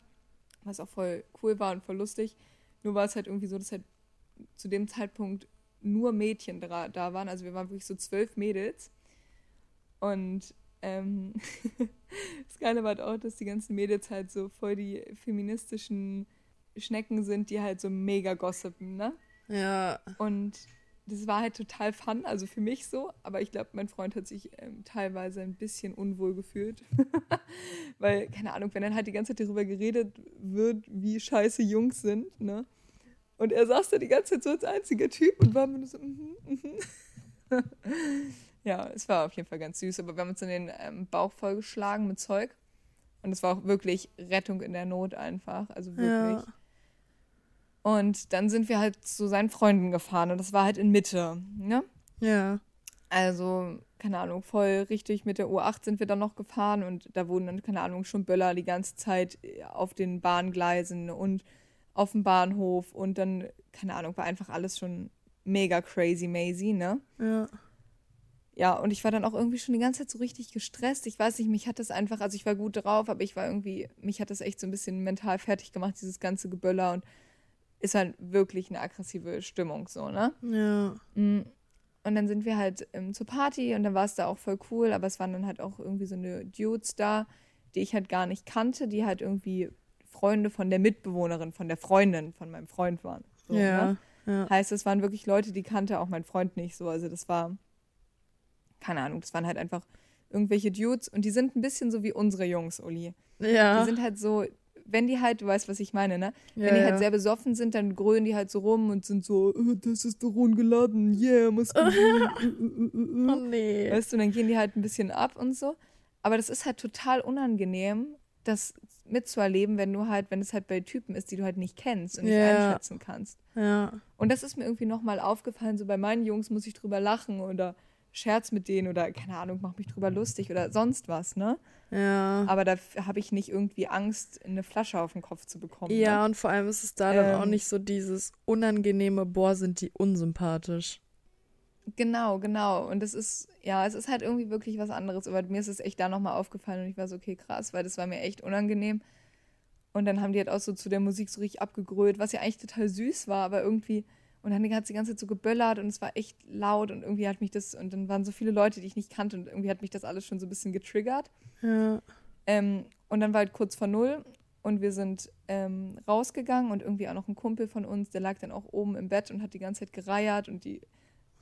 was auch voll cool war und voll lustig. Nur war es halt irgendwie so, dass halt zu dem Zeitpunkt nur Mädchen da, da waren. Also wir waren wirklich so zwölf Mädels. Und ähm, das Geile war halt auch, dass die ganzen Mädels halt so voll die feministischen Schnecken sind, die halt so mega gossipen, ne? Ja. Und das war halt total fun, also für mich so, aber ich glaube, mein Freund hat sich ähm, teilweise ein bisschen unwohl gefühlt. Weil, keine Ahnung, wenn dann halt die ganze Zeit darüber geredet wird, wie scheiße Jungs sind, ne? Und er saß da die ganze Zeit so als einziger Typ und war nur so, mhm, mhm. ja, es war auf jeden Fall ganz süß, aber wir haben uns in den ähm, Bauch vollgeschlagen mit Zeug. Und Und es war auch wirklich Rettung in der Not einfach. Also wirklich. Ja. Und dann sind wir halt zu seinen Freunden gefahren und das war halt in Mitte, ne? Ja. Also, keine Ahnung, voll richtig mit der U8 sind wir dann noch gefahren und da wurden dann, keine Ahnung, schon Böller die ganze Zeit auf den Bahngleisen und auf dem Bahnhof und dann, keine Ahnung, war einfach alles schon mega crazy mazy, ne? Ja. Ja, und ich war dann auch irgendwie schon die ganze Zeit so richtig gestresst. Ich weiß nicht, mich hat das einfach, also ich war gut drauf, aber ich war irgendwie, mich hat das echt so ein bisschen mental fertig gemacht, dieses ganze Geböller und ist halt wirklich eine aggressive Stimmung so, ne? Ja. Mm. Und dann sind wir halt ähm, zur Party und dann war es da auch voll cool, aber es waren dann halt auch irgendwie so eine Dudes da, die ich halt gar nicht kannte, die halt irgendwie Freunde von der Mitbewohnerin, von der Freundin von meinem Freund waren. So, ja, ne? ja. Heißt, es waren wirklich Leute, die kannte auch mein Freund nicht so. Also das war, keine Ahnung, das waren halt einfach irgendwelche Dudes und die sind ein bisschen so wie unsere Jungs, Uli. Ja. Die sind halt so, wenn die halt, du weißt, was ich meine, ne? Ja, wenn die halt sehr besoffen sind, dann grölen die halt so rum und sind so, oh, das ist Testosteron geladen, yeah, muss oh nee. Weißt du, dann gehen die halt ein bisschen ab und so. Aber das ist halt total unangenehm, das mitzuerleben, wenn du halt, wenn es halt bei Typen ist, die du halt nicht kennst und nicht yeah. einschätzen kannst. Ja. Und das ist mir irgendwie nochmal aufgefallen, so bei meinen Jungs muss ich drüber lachen oder Scherz mit denen oder keine Ahnung, mach mich drüber lustig oder sonst was, ne? Ja. Aber da habe ich nicht irgendwie Angst, eine Flasche auf den Kopf zu bekommen. Ja, ne? und vor allem ist es da ähm, dann auch ähm. nicht so dieses unangenehme, boah, sind die unsympathisch. Genau, genau. Und es ist, ja, es ist halt irgendwie wirklich was anderes. Aber mir ist es echt da nochmal aufgefallen und ich war so, okay, krass, weil das war mir echt unangenehm. Und dann haben die halt auch so zu der Musik so richtig abgegrölt, was ja eigentlich total süß war, aber irgendwie und dann hat sie die ganze Zeit so geböllert und es war echt laut und irgendwie hat mich das, und dann waren so viele Leute, die ich nicht kannte und irgendwie hat mich das alles schon so ein bisschen getriggert. Ja. Ähm, und dann war halt kurz vor null und wir sind ähm, rausgegangen und irgendwie auch noch ein Kumpel von uns, der lag dann auch oben im Bett und hat die ganze Zeit gereiert und die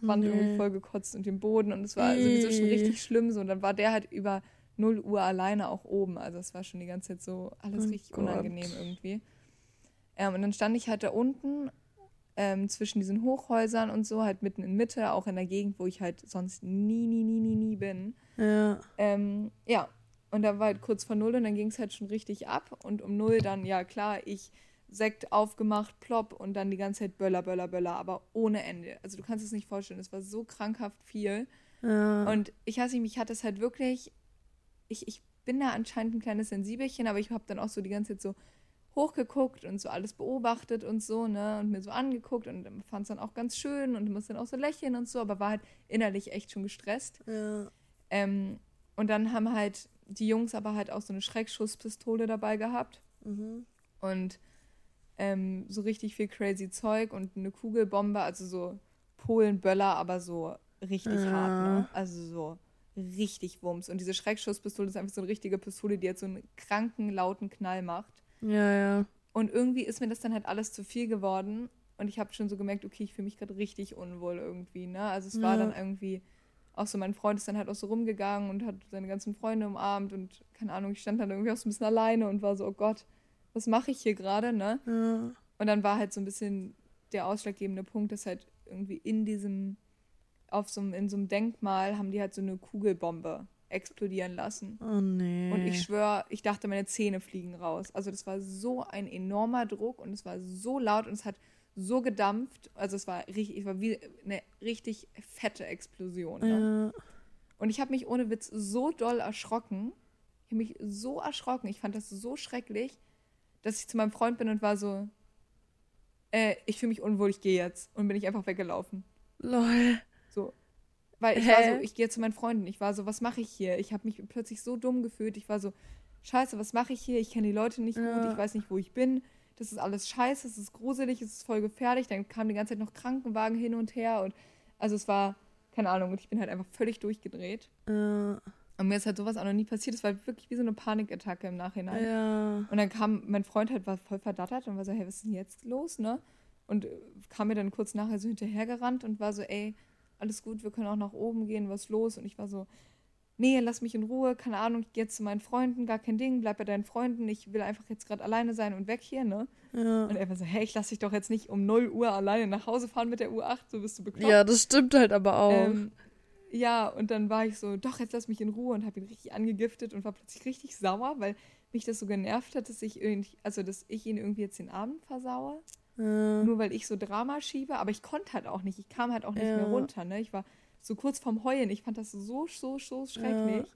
Wand nee. irgendwie voll gekotzt und den Boden und es war sowieso schon richtig schlimm so. Und dann war der halt über 0 Uhr alleine auch oben. Also es war schon die ganze Zeit so alles oh richtig Gott. unangenehm irgendwie. Ähm, und dann stand ich halt da unten ähm, zwischen diesen Hochhäusern und so, halt mitten in Mitte, auch in der Gegend, wo ich halt sonst nie, nie, nie, nie, nie bin. Ja. Ähm, ja, und da war halt kurz vor Null und dann ging es halt schon richtig ab. Und um Null dann, ja klar, ich Sekt aufgemacht, plopp und dann die ganze Zeit Böller, Böller, Böller, aber ohne Ende. Also du kannst es nicht vorstellen, es war so krankhaft viel. Ja. Und ich nicht, mich hat das halt wirklich, ich, ich bin da anscheinend ein kleines Sensibelchen, aber ich habe dann auch so die ganze Zeit so hochgeguckt und so alles beobachtet und so, ne, und mir so angeguckt und fand es dann auch ganz schön und musste dann auch so lächeln und so, aber war halt innerlich echt schon gestresst. Ja. Ähm, und dann haben halt die Jungs aber halt auch so eine Schreckschusspistole dabei gehabt mhm. und ähm, so richtig viel crazy Zeug und eine Kugelbombe, also so Polenböller, aber so richtig ja. hart, ne? Also so richtig Wumms. Und diese Schreckschusspistole ist einfach so eine richtige Pistole, die jetzt so einen kranken, lauten Knall macht. Ja, ja. Und irgendwie ist mir das dann halt alles zu viel geworden. Und ich habe schon so gemerkt, okay, ich fühle mich gerade richtig unwohl irgendwie, ne? Also es ja. war dann irgendwie, auch so mein Freund ist dann halt auch so rumgegangen und hat seine ganzen Freunde umarmt und keine Ahnung, ich stand dann irgendwie auch so ein bisschen alleine und war so, oh Gott, was mache ich hier gerade, ne? Ja. Und dann war halt so ein bisschen der ausschlaggebende Punkt, dass halt irgendwie in diesem, auf so einem, in so einem Denkmal haben die halt so eine Kugelbombe explodieren lassen. Oh nee. Und ich schwöre, ich dachte, meine Zähne fliegen raus. Also das war so ein enormer Druck und es war so laut und es hat so gedampft. Also es war richtig, es war wie eine richtig fette Explosion. Ne? Ja. Und ich habe mich ohne Witz so doll erschrocken. Ich habe mich so erschrocken. Ich fand das so schrecklich, dass ich zu meinem Freund bin und war so, äh, ich fühle mich unwohl, ich gehe jetzt. Und bin ich einfach weggelaufen. Lol. So. Weil ich Hä? war so, ich gehe zu meinen Freunden. Ich war so, was mache ich hier? Ich habe mich plötzlich so dumm gefühlt. Ich war so, scheiße, was mache ich hier? Ich kenne die Leute nicht ja. gut. Ich weiß nicht, wo ich bin. Das ist alles scheiße. Es ist gruselig. Es ist voll gefährlich. Dann kamen die ganze Zeit noch Krankenwagen hin und her. Und also es war, keine Ahnung. Und ich bin halt einfach völlig durchgedreht. Ja. Und mir ist halt sowas auch noch nie passiert. Es war wirklich wie so eine Panikattacke im Nachhinein. Ja. Und dann kam mein Freund halt, war voll verdattert und war so, hey, was ist denn jetzt los, ne? Und kam mir dann kurz nachher so hinterhergerannt und war so, ey, alles gut, wir können auch nach oben gehen, was ist los? Und ich war so, nee, lass mich in Ruhe, keine Ahnung, ich gehe jetzt zu meinen Freunden, gar kein Ding, bleib bei deinen Freunden, ich will einfach jetzt gerade alleine sein und weg hier, ne? Ja. Und er war so, hey, ich lass dich doch jetzt nicht um 0 Uhr alleine nach Hause fahren mit der U8, so bist du bekloppt. Ja, das stimmt halt aber auch. Ähm, ja, und dann war ich so, doch, jetzt lass mich in Ruhe und habe ihn richtig angegiftet und war plötzlich richtig sauer, weil mich das so genervt hat, dass ich irgendwie, also dass ich ihn irgendwie jetzt den Abend versaue. Ja. Nur weil ich so Drama schiebe, aber ich konnte halt auch nicht. Ich kam halt auch nicht ja. mehr runter. Ne? Ich war so kurz vorm Heulen. Ich fand das so, so, so schrecklich.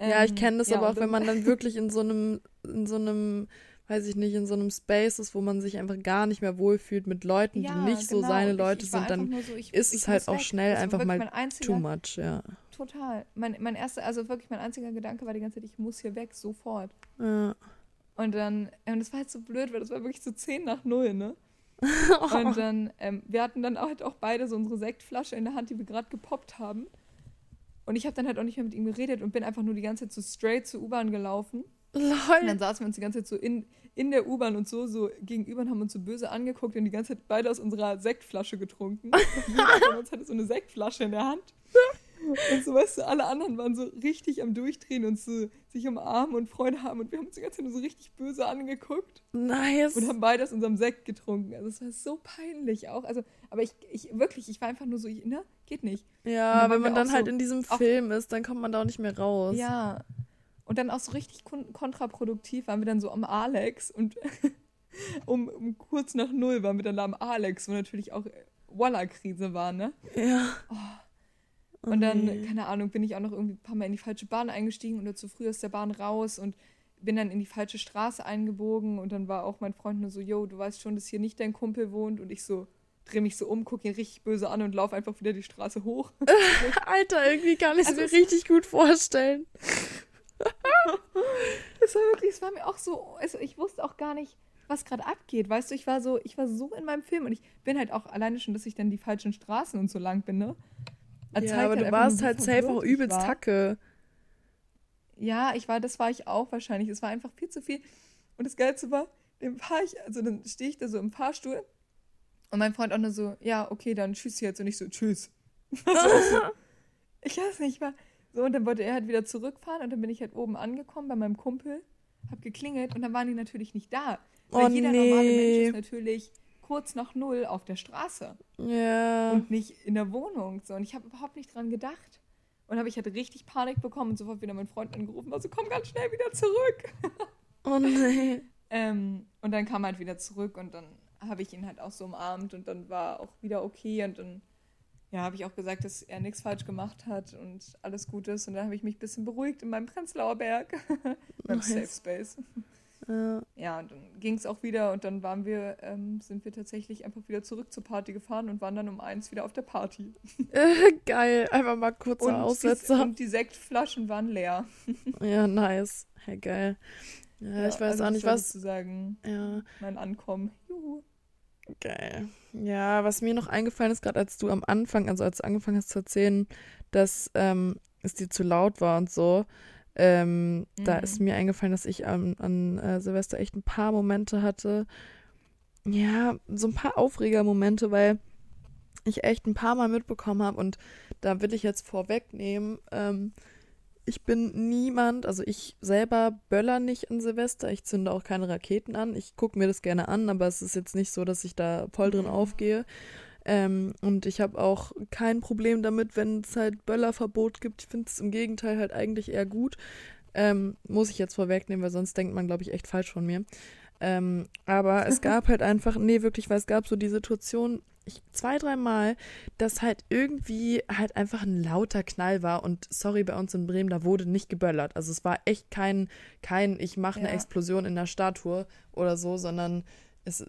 Ja, ja ich kenne das ähm, aber auch, wenn man dann wirklich in so einem, in so einem weiß ich nicht, in so einem Space ist, wo man sich einfach gar nicht mehr wohlfühlt mit Leuten, die nicht genau. so seine Leute ich, ich sind, dann so, ich, ist es halt auch weg. schnell einfach mal einziger, too much, ja. Total. Mein, mein erster, also wirklich mein einziger Gedanke war die ganze Zeit, ich muss hier weg, sofort. Ja. Und dann, und das war halt so blöd, weil das war wirklich so 10 nach 0, ne? und dann, ähm, wir hatten dann halt auch beide so unsere Sektflasche in der Hand, die wir gerade gepoppt haben. Und ich habe dann halt auch nicht mehr mit ihm geredet und bin einfach nur die ganze Zeit so straight zur U-Bahn gelaufen. Lol. Und dann saßen wir uns die ganze Zeit so in, in der U-Bahn und so, so gegenüber und haben uns so böse angeguckt und die ganze Zeit beide aus unserer Sektflasche getrunken. Jeder von uns hatte so eine Sektflasche in der Hand. Und so, weißt du, alle anderen waren so richtig am Durchdrehen und so sich umarmen und Freude haben. Und wir haben uns die ganze Zeit nur so richtig böse angeguckt. Nice. Und haben beide aus unserem Sekt getrunken. Also es war so peinlich auch. Also, aber ich, ich wirklich, ich war einfach nur so, ich, ne, geht nicht. Ja, wenn man dann halt so in diesem Film ist, dann kommt man da auch nicht mehr raus. Ja. Und dann auch so richtig kontraproduktiv waren wir dann so am Alex und um, um kurz nach null waren wir dann da am Alex, wo natürlich auch Walla-Krise war, ne? Ja. Oh. Und dann, keine Ahnung, bin ich auch noch irgendwie ein paar Mal in die falsche Bahn eingestiegen oder zu früh aus der Bahn raus und bin dann in die falsche Straße eingebogen und dann war auch mein Freund nur so, yo, du weißt schon, dass hier nicht dein Kumpel wohnt und ich so, dreh mich so um, gucke ihn richtig böse an und laufe einfach wieder die Straße hoch. Alter, irgendwie kann ich es also mir richtig gut vorstellen. das war wirklich, es war mir auch so, also ich wusste auch gar nicht, was gerade abgeht. Weißt du, ich war so, ich war so in meinem Film und ich bin halt auch alleine schon, dass ich dann die falschen Straßen und so lang bin, ne? Ja, aber halt du warst halt safe auch übelst war. Tacke. Ja, ich war, das war ich auch wahrscheinlich. Es war einfach viel zu viel. Und das Geilste war, den fahr ich, also dann stehe ich da so im Fahrstuhl und mein Freund auch nur so, ja, okay, dann tschüss jetzt. Und ich so, tschüss. ich weiß nicht, ich war, so, und dann wollte er halt wieder zurückfahren und dann bin ich halt oben angekommen bei meinem Kumpel, hab geklingelt und dann waren die natürlich nicht da. Weil oh, jeder nee. normale Mensch ist natürlich kurz nach null auf der Straße. Ja. Und nicht in der Wohnung. So, und ich habe überhaupt nicht dran gedacht. Und habe ich halt richtig Panik bekommen und sofort wieder meinen Freund angerufen, also komm ganz schnell wieder zurück. Oh nee. ähm, und dann kam er halt wieder zurück und dann habe ich ihn halt auch so umarmt und dann war auch wieder okay und dann ja, habe ich auch gesagt, dass er nichts falsch gemacht hat und alles gut ist. Und dann habe ich mich ein bisschen beruhigt in meinem Prenzlauer Berg, meinem nice. Safe Space. Ja, ja und dann ging es auch wieder und dann waren wir, ähm, sind wir tatsächlich einfach wieder zurück zur Party gefahren und waren dann um eins wieder auf der Party. Äh, geil, einfach mal kurz Aussetzer. Die, und die Sektflaschen waren leer. ja, nice. Hey, geil. Ja, ja ich weiß also auch nicht, was. zu sagen. Ja. Mein Ankommen. Juhu. Geil. Ja, was mir noch eingefallen ist, gerade als du am Anfang, also als du angefangen hast zu erzählen, dass ähm, es dir zu laut war und so, ähm, mhm. da ist mir eingefallen, dass ich an, an äh, Silvester echt ein paar Momente hatte. Ja, so ein paar Aufregermomente, weil ich echt ein paar Mal mitbekommen habe und da will ich jetzt vorwegnehmen, ähm, ich bin niemand, also ich selber böller nicht an Silvester, ich zünde auch keine Raketen an. Ich gucke mir das gerne an, aber es ist jetzt nicht so, dass ich da voll drin aufgehe. Ähm, und ich habe auch kein Problem damit, wenn es halt Böllerverbot gibt. Ich finde es im Gegenteil halt eigentlich eher gut. Ähm, muss ich jetzt vorwegnehmen, weil sonst denkt man, glaube ich, echt falsch von mir. Ähm, aber es gab halt einfach, nee, wirklich, weil es gab so die Situation, ich zwei, dreimal, dass halt irgendwie halt einfach ein lauter Knall war und sorry, bei uns in Bremen, da wurde nicht geböllert. Also es war echt kein, kein, ich mache eine ja. Explosion in der Statue oder so, sondern es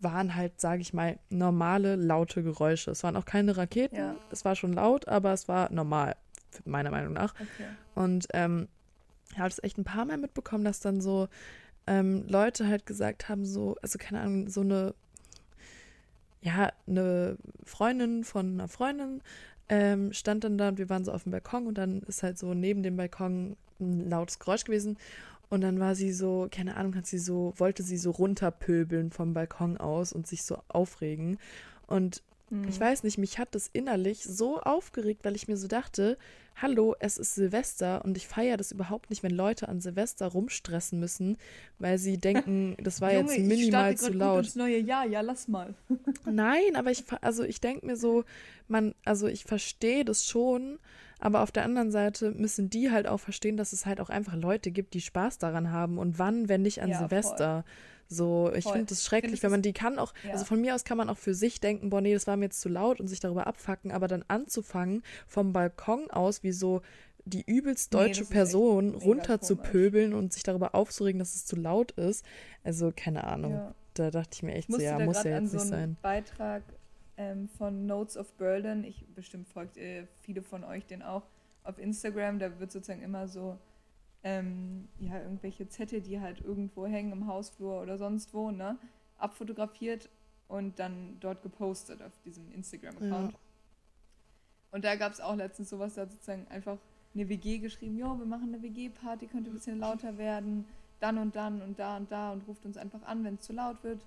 waren halt, sage ich mal, normale, laute Geräusche. Es waren auch keine Raketen, ja. es war schon laut, aber es war normal, meiner Meinung nach. Okay. Und ähm, ich habe es echt ein paar Mal mitbekommen, dass dann so ähm, Leute halt gesagt haben, so, also keine Ahnung, so eine ja, eine Freundin von einer Freundin ähm, stand dann da und wir waren so auf dem Balkon und dann ist halt so neben dem Balkon ein lautes Geräusch gewesen und dann war sie so, keine Ahnung, hat sie so, wollte sie so runterpöbeln vom Balkon aus und sich so aufregen und Mhm. Ich weiß nicht, mich hat das innerlich so aufgeregt, weil ich mir so dachte, hallo, es ist Silvester und ich feiere das überhaupt nicht, wenn Leute an Silvester rumstressen müssen, weil sie denken, das war Junge, jetzt minimal ich zu laut. Gut ins neue Jahr, ja, lass mal. Nein, aber ich also ich denke mir so, man also ich verstehe das schon, Aber auf der anderen Seite müssen die halt auch verstehen, dass es halt auch einfach Leute gibt, die Spaß daran haben. Und wann, wenn nicht an ja, Silvester? Voll. So, ich finde das schrecklich, find wenn man die kann auch, ja. also von mir aus kann man auch für sich denken, boah, nee, das war mir jetzt zu laut und sich darüber abfacken, aber dann anzufangen, vom Balkon aus, wie so die übelst deutsche nee, Person runter zu pöbeln und sich darüber aufzuregen, dass es zu laut ist. Also, keine Ahnung. Ja. Da dachte ich mir echt so, ja, muss ja jetzt nicht so sein. Beitrag ähm, von Notes of Berlin, ich bestimmt folgt äh, viele von euch den auch auf Instagram, da wird sozusagen immer so ähm, ja, irgendwelche Zettel, die halt irgendwo hängen im Hausflur oder sonst wo, ne, abfotografiert und dann dort gepostet auf diesem Instagram-Account. Ja. Und da gab es auch letztens sowas, da sozusagen einfach eine WG geschrieben, jo, wir machen eine WG-Party, könnte ein bisschen lauter werden, dann und dann und da und da und ruft uns einfach an, wenn es zu laut wird.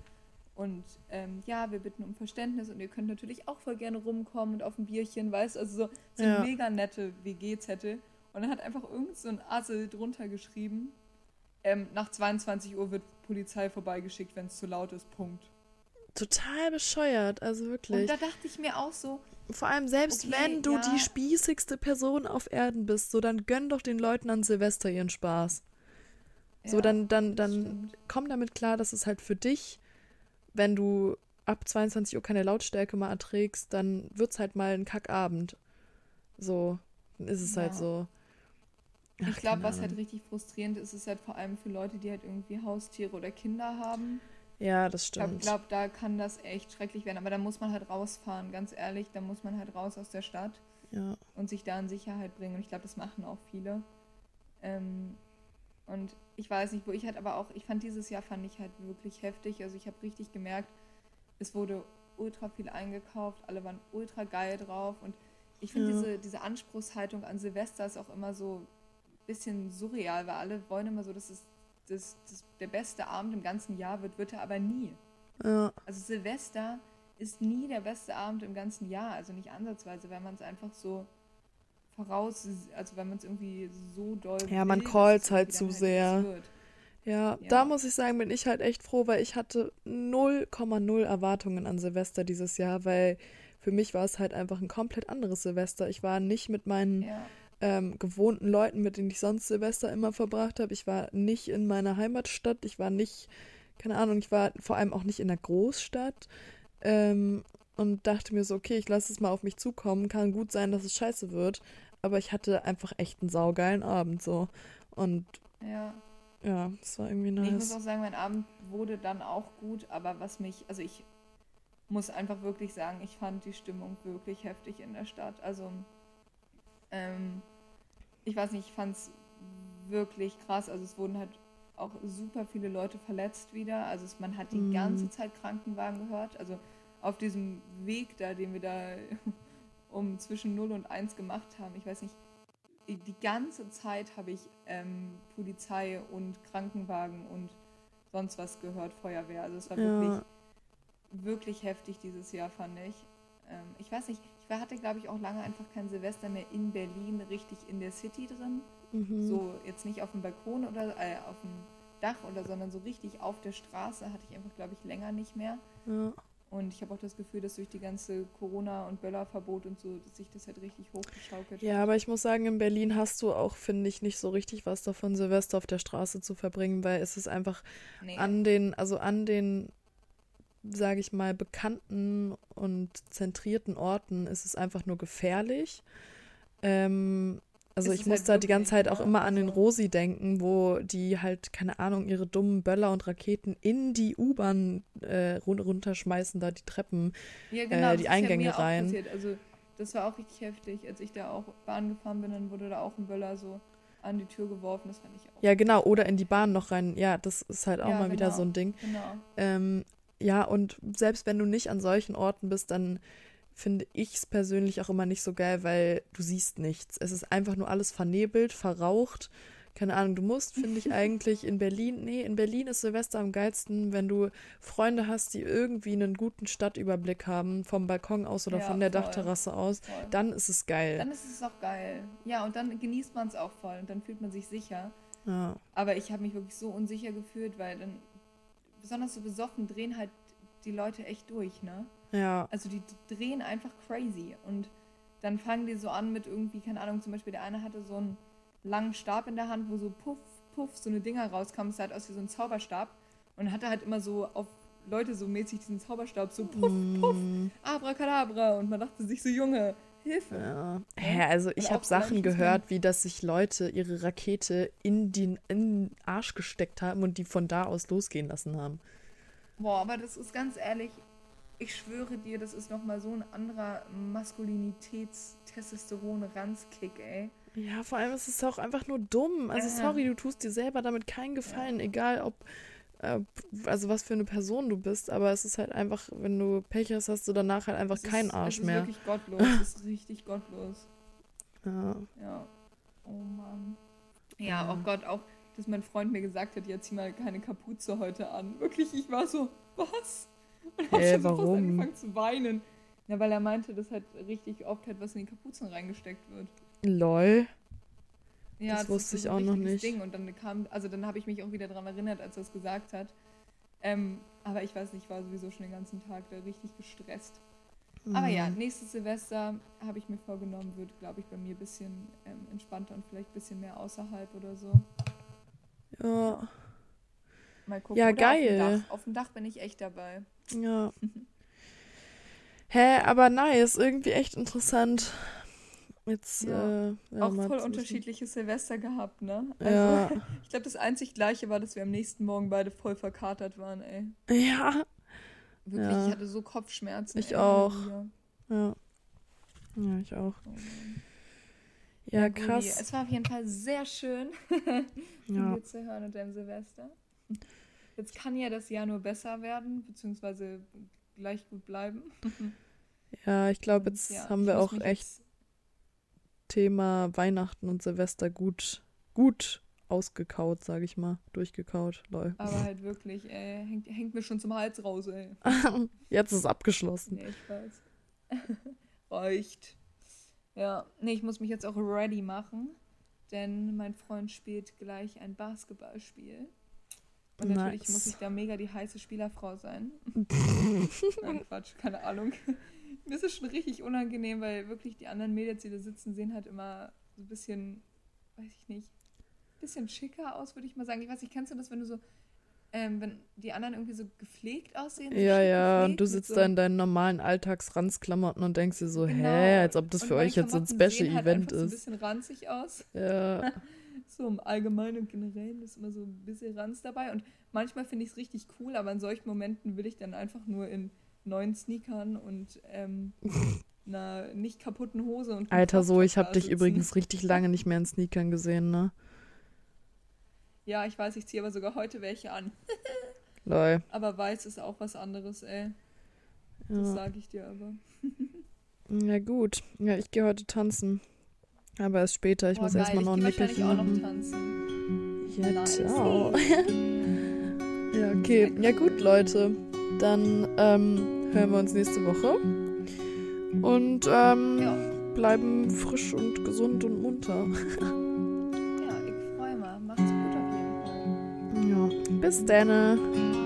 Und ähm, ja, wir bitten um Verständnis und ihr könnt natürlich auch voll gerne rumkommen und auf ein Bierchen, weißt also so, so ja. mega nette WG-Zettel. Und dann hat einfach irgend so ein Assel drunter geschrieben, ähm, nach 22 Uhr wird Polizei vorbeigeschickt, wenn es zu laut ist, Punkt. Total bescheuert, also wirklich. Und da dachte ich mir auch so. Vor allem, selbst okay, wenn du ja. die spießigste Person auf Erden bist, so dann gönn doch den Leuten an Silvester ihren Spaß. So, ja, dann, dann, dann komm damit klar, dass es halt für dich, wenn du ab 22 Uhr keine Lautstärke mal erträgst, dann wird es halt mal ein Kackabend. So, dann ist es halt ja. halt so. Ach, ich glaube, was halt richtig frustrierend ist, ist halt vor allem für Leute, die halt irgendwie Haustiere oder Kinder haben. Ja, das stimmt. Ich glaube, da kann das echt schrecklich werden. Aber da muss man halt rausfahren, ganz ehrlich. Da muss man halt raus aus der Stadt ja. und sich da in Sicherheit bringen. Und ich glaube, das machen auch viele. Ähm, und ich weiß nicht, wo ich halt aber auch, ich fand dieses Jahr fand ich halt wirklich heftig. Also ich habe richtig gemerkt, es wurde ultra viel eingekauft, alle waren ultra geil drauf. Und ich finde ja. diese, diese Anspruchshaltung an Silvester ist auch immer so ein bisschen surreal, weil alle wollen immer so, dass es das, das, der beste Abend im ganzen Jahr wird, wird er aber nie. Ja. Also Silvester ist nie der beste Abend im ganzen Jahr, also nicht ansatzweise, weil man es einfach so voraus, also wenn man es irgendwie so doll. Ja, man callt halt zu halt sehr. Ja, ja, da muss ich sagen, bin ich halt echt froh, weil ich hatte 0,0 Erwartungen an Silvester dieses Jahr, weil für mich war es halt einfach ein komplett anderes Silvester. Ich war nicht mit meinen ja. ähm, gewohnten Leuten, mit denen ich sonst Silvester immer verbracht habe. Ich war nicht in meiner Heimatstadt. Ich war nicht, keine Ahnung, ich war vor allem auch nicht in der Großstadt. Ähm, und dachte mir so, okay, ich lasse es mal auf mich zukommen. Kann gut sein, dass es scheiße wird. Aber ich hatte einfach echt einen saugeilen Abend so. Und ja, ja das war irgendwie nice. Ich muss auch sagen, mein Abend wurde dann auch gut, aber was mich, also ich muss einfach wirklich sagen, ich fand die Stimmung wirklich heftig in der Stadt. Also, ähm, ich weiß nicht, ich fand es wirklich krass. Also es wurden halt auch super viele Leute verletzt wieder. Also es, man hat die mm. ganze Zeit Krankenwagen gehört. Also auf diesem Weg da, den wir da um zwischen 0 und 1 gemacht haben, ich weiß nicht, die ganze Zeit habe ich ähm, Polizei und Krankenwagen und sonst was gehört, Feuerwehr. Also es war ja. wirklich, wirklich heftig dieses Jahr, fand ich. Ähm, ich weiß nicht, ich hatte, glaube ich, auch lange einfach kein Silvester mehr in Berlin richtig in der City drin. Mhm. So jetzt nicht auf dem Balkon oder äh, auf dem Dach oder, sondern so richtig auf der Straße hatte ich einfach, glaube ich, länger nicht mehr. Ja. Und ich habe auch das Gefühl, dass durch die ganze Corona- und Böllerverbot und so, dass sich das halt richtig hochgeschaukelt Ja, aber ich muss sagen, in Berlin hast du auch, finde ich, nicht so richtig was davon, Silvester auf der Straße zu verbringen, weil es ist einfach nee. an den, also an den, sage ich mal, bekannten und zentrierten Orten ist es einfach nur gefährlich. Ähm, also ich musste halt die ganze Zeit auch ne? immer an den Rosi denken, wo die halt, keine Ahnung, ihre dummen Böller und Raketen in die U-Bahn äh, runterschmeißen, da die Treppen, ja, genau, äh, die Eingänge ja rein. Also das war auch richtig heftig. Als ich da auch Bahn gefahren bin, dann wurde da auch ein Böller so an die Tür geworfen. Das fand ich auch. Ja, genau. Oder in die Bahn noch rein. Ja, das ist halt auch ja, mal genau, wieder so ein Ding. Genau. Ähm, ja, und selbst wenn du nicht an solchen Orten bist, dann finde ich es persönlich auch immer nicht so geil, weil du siehst nichts. Es ist einfach nur alles vernebelt, verraucht. Keine Ahnung, du musst, finde ich, eigentlich in Berlin, nee, in Berlin ist Silvester am geilsten, wenn du Freunde hast, die irgendwie einen guten Stadtüberblick haben, vom Balkon aus oder ja, von der voll, Dachterrasse aus, voll. dann ist es geil. Dann ist es auch geil. Ja, und dann genießt man es auch voll und dann fühlt man sich sicher. Ja. Aber ich habe mich wirklich so unsicher gefühlt, weil dann, besonders so besoffen, drehen halt die Leute echt durch, ne? Ja. Also die drehen einfach crazy. Und dann fangen die so an mit irgendwie, keine Ahnung, zum Beispiel der eine hatte so einen langen Stab in der Hand, wo so puff, puff, so eine Dinger rauskamen. Es sah halt aus wie so ein Zauberstab. Und hatte halt immer so auf Leute so mäßig diesen Zauberstab so puff, puff, mm. abracadabra. Und man dachte sich so, Junge, Hilfe. Ja. ja also ich habe Sachen gehört, wie dass sich Leute ihre Rakete in den, in den Arsch gesteckt haben und die von da aus losgehen lassen haben. Boah, aber das ist ganz ehrlich, ich schwöre dir, das ist nochmal so ein anderer Maskulinitäts-Testosteron-Ranzkick, ey. Ja, vor allem ist es auch einfach nur dumm. Also, ja. sorry, du tust dir selber damit keinen Gefallen, ja. egal ob, äh, also was für eine Person du bist, aber es ist halt einfach, wenn du Pech hast, hast du danach halt einfach es keinen ist, Arsch mehr. Es ist wirklich gottlos, es ist richtig gottlos. Ja. Ja. Oh Mann. Ja, oh Gott, auch, dass mein Freund mir gesagt hat, ja, zieh mal keine Kapuze heute an. Wirklich, ich war so, was? Und hab äh, schon warum? angefangen zu weinen. Ja, weil er meinte, dass halt richtig oft halt was in die Kapuzen reingesteckt wird. Lol. Ja, das, das wusste ich auch noch nicht. Ding. Und dann kam, also dann habe ich mich auch wieder daran erinnert, als er es gesagt hat. Ähm, aber ich weiß nicht, ich war sowieso schon den ganzen Tag da richtig gestresst. Mhm. Aber ja, nächstes Silvester habe ich mir vorgenommen, wird, glaube ich, bei mir ein bisschen ähm, entspannter und vielleicht ein bisschen mehr außerhalb oder so. Ja. Mal gucken. Ja, oder geil. Auf dem, Dach. auf dem Dach bin ich echt dabei. Ja. Hä, aber nice, irgendwie echt interessant. Jetzt, ja. Äh, ja, auch voll unterschiedliche Silvester gehabt, ne? Also, ja. ich glaube, das einzig Gleiche war, dass wir am nächsten Morgen beide voll verkatert waren, ey. Ja. Wirklich, ja. ich hatte so Kopfschmerzen. Ich ey, auch. Ja. Ja, ich auch. Oh ja, krass. Es war auf jeden Fall sehr schön, ja. dir zu hören und deinem Silvester. Jetzt kann ja das Jahr nur besser werden, beziehungsweise gleich gut bleiben. Ja, ich glaube, jetzt ja, haben wir auch echt Thema Weihnachten und Silvester gut, gut ausgekaut, sage ich mal. Durchgekaut, lol. Aber halt wirklich, ey, hängt, hängt mir schon zum Hals raus, ey. jetzt ist es abgeschlossen. Nee, ich weiß. Reicht. Ja, nee, ich muss mich jetzt auch ready machen, denn mein Freund spielt gleich ein Basketballspiel. Und nice. natürlich muss ich da mega die heiße Spielerfrau sein. Nein, Quatsch, keine Ahnung. Mir ist es schon richtig unangenehm, weil wirklich die anderen Mädels, die da sitzen, sehen halt immer so ein bisschen, weiß ich nicht, ein bisschen schicker aus, würde ich mal sagen. Ich weiß nicht, kennst du das, wenn du so ähm, wenn die anderen irgendwie so gepflegt aussehen. So ja, ja, und du sitzt so da in deinen normalen Alltagsranzklamotten und denkst dir so, genau. hä, als ob das und für euch jetzt so ein Special-Event halt ist. so ein bisschen ranzig aus. Ja. so im Allgemeinen und Generellen ist immer so ein bisschen Ranz dabei. Und manchmal finde ich es richtig cool, aber in solchen Momenten will ich dann einfach nur in neuen Sneakern und ähm, einer nicht kaputten Hose und. Alter, so, ich habe dich übrigens richtig lange nicht mehr in Sneakern gesehen, ne? Ja, ich weiß, ich ziehe aber sogar heute welche an. Lol. Aber weiß ist auch was anderes, ey. Ja. Das sage ich dir aber. ja, gut. Ja, ich gehe heute tanzen. Aber erst später. Ich Boah, muss erstmal noch ein Nickerchen machen. auch noch tanzen. Ja, nice. ciao. ja, okay. Ja, gut, Leute. Dann ähm, hören wir uns nächste Woche. Und ähm, ja. bleiben frisch und gesund und munter. ja, ich freue mich. Macht's gut auf jeden Fall. Ja, bis dann.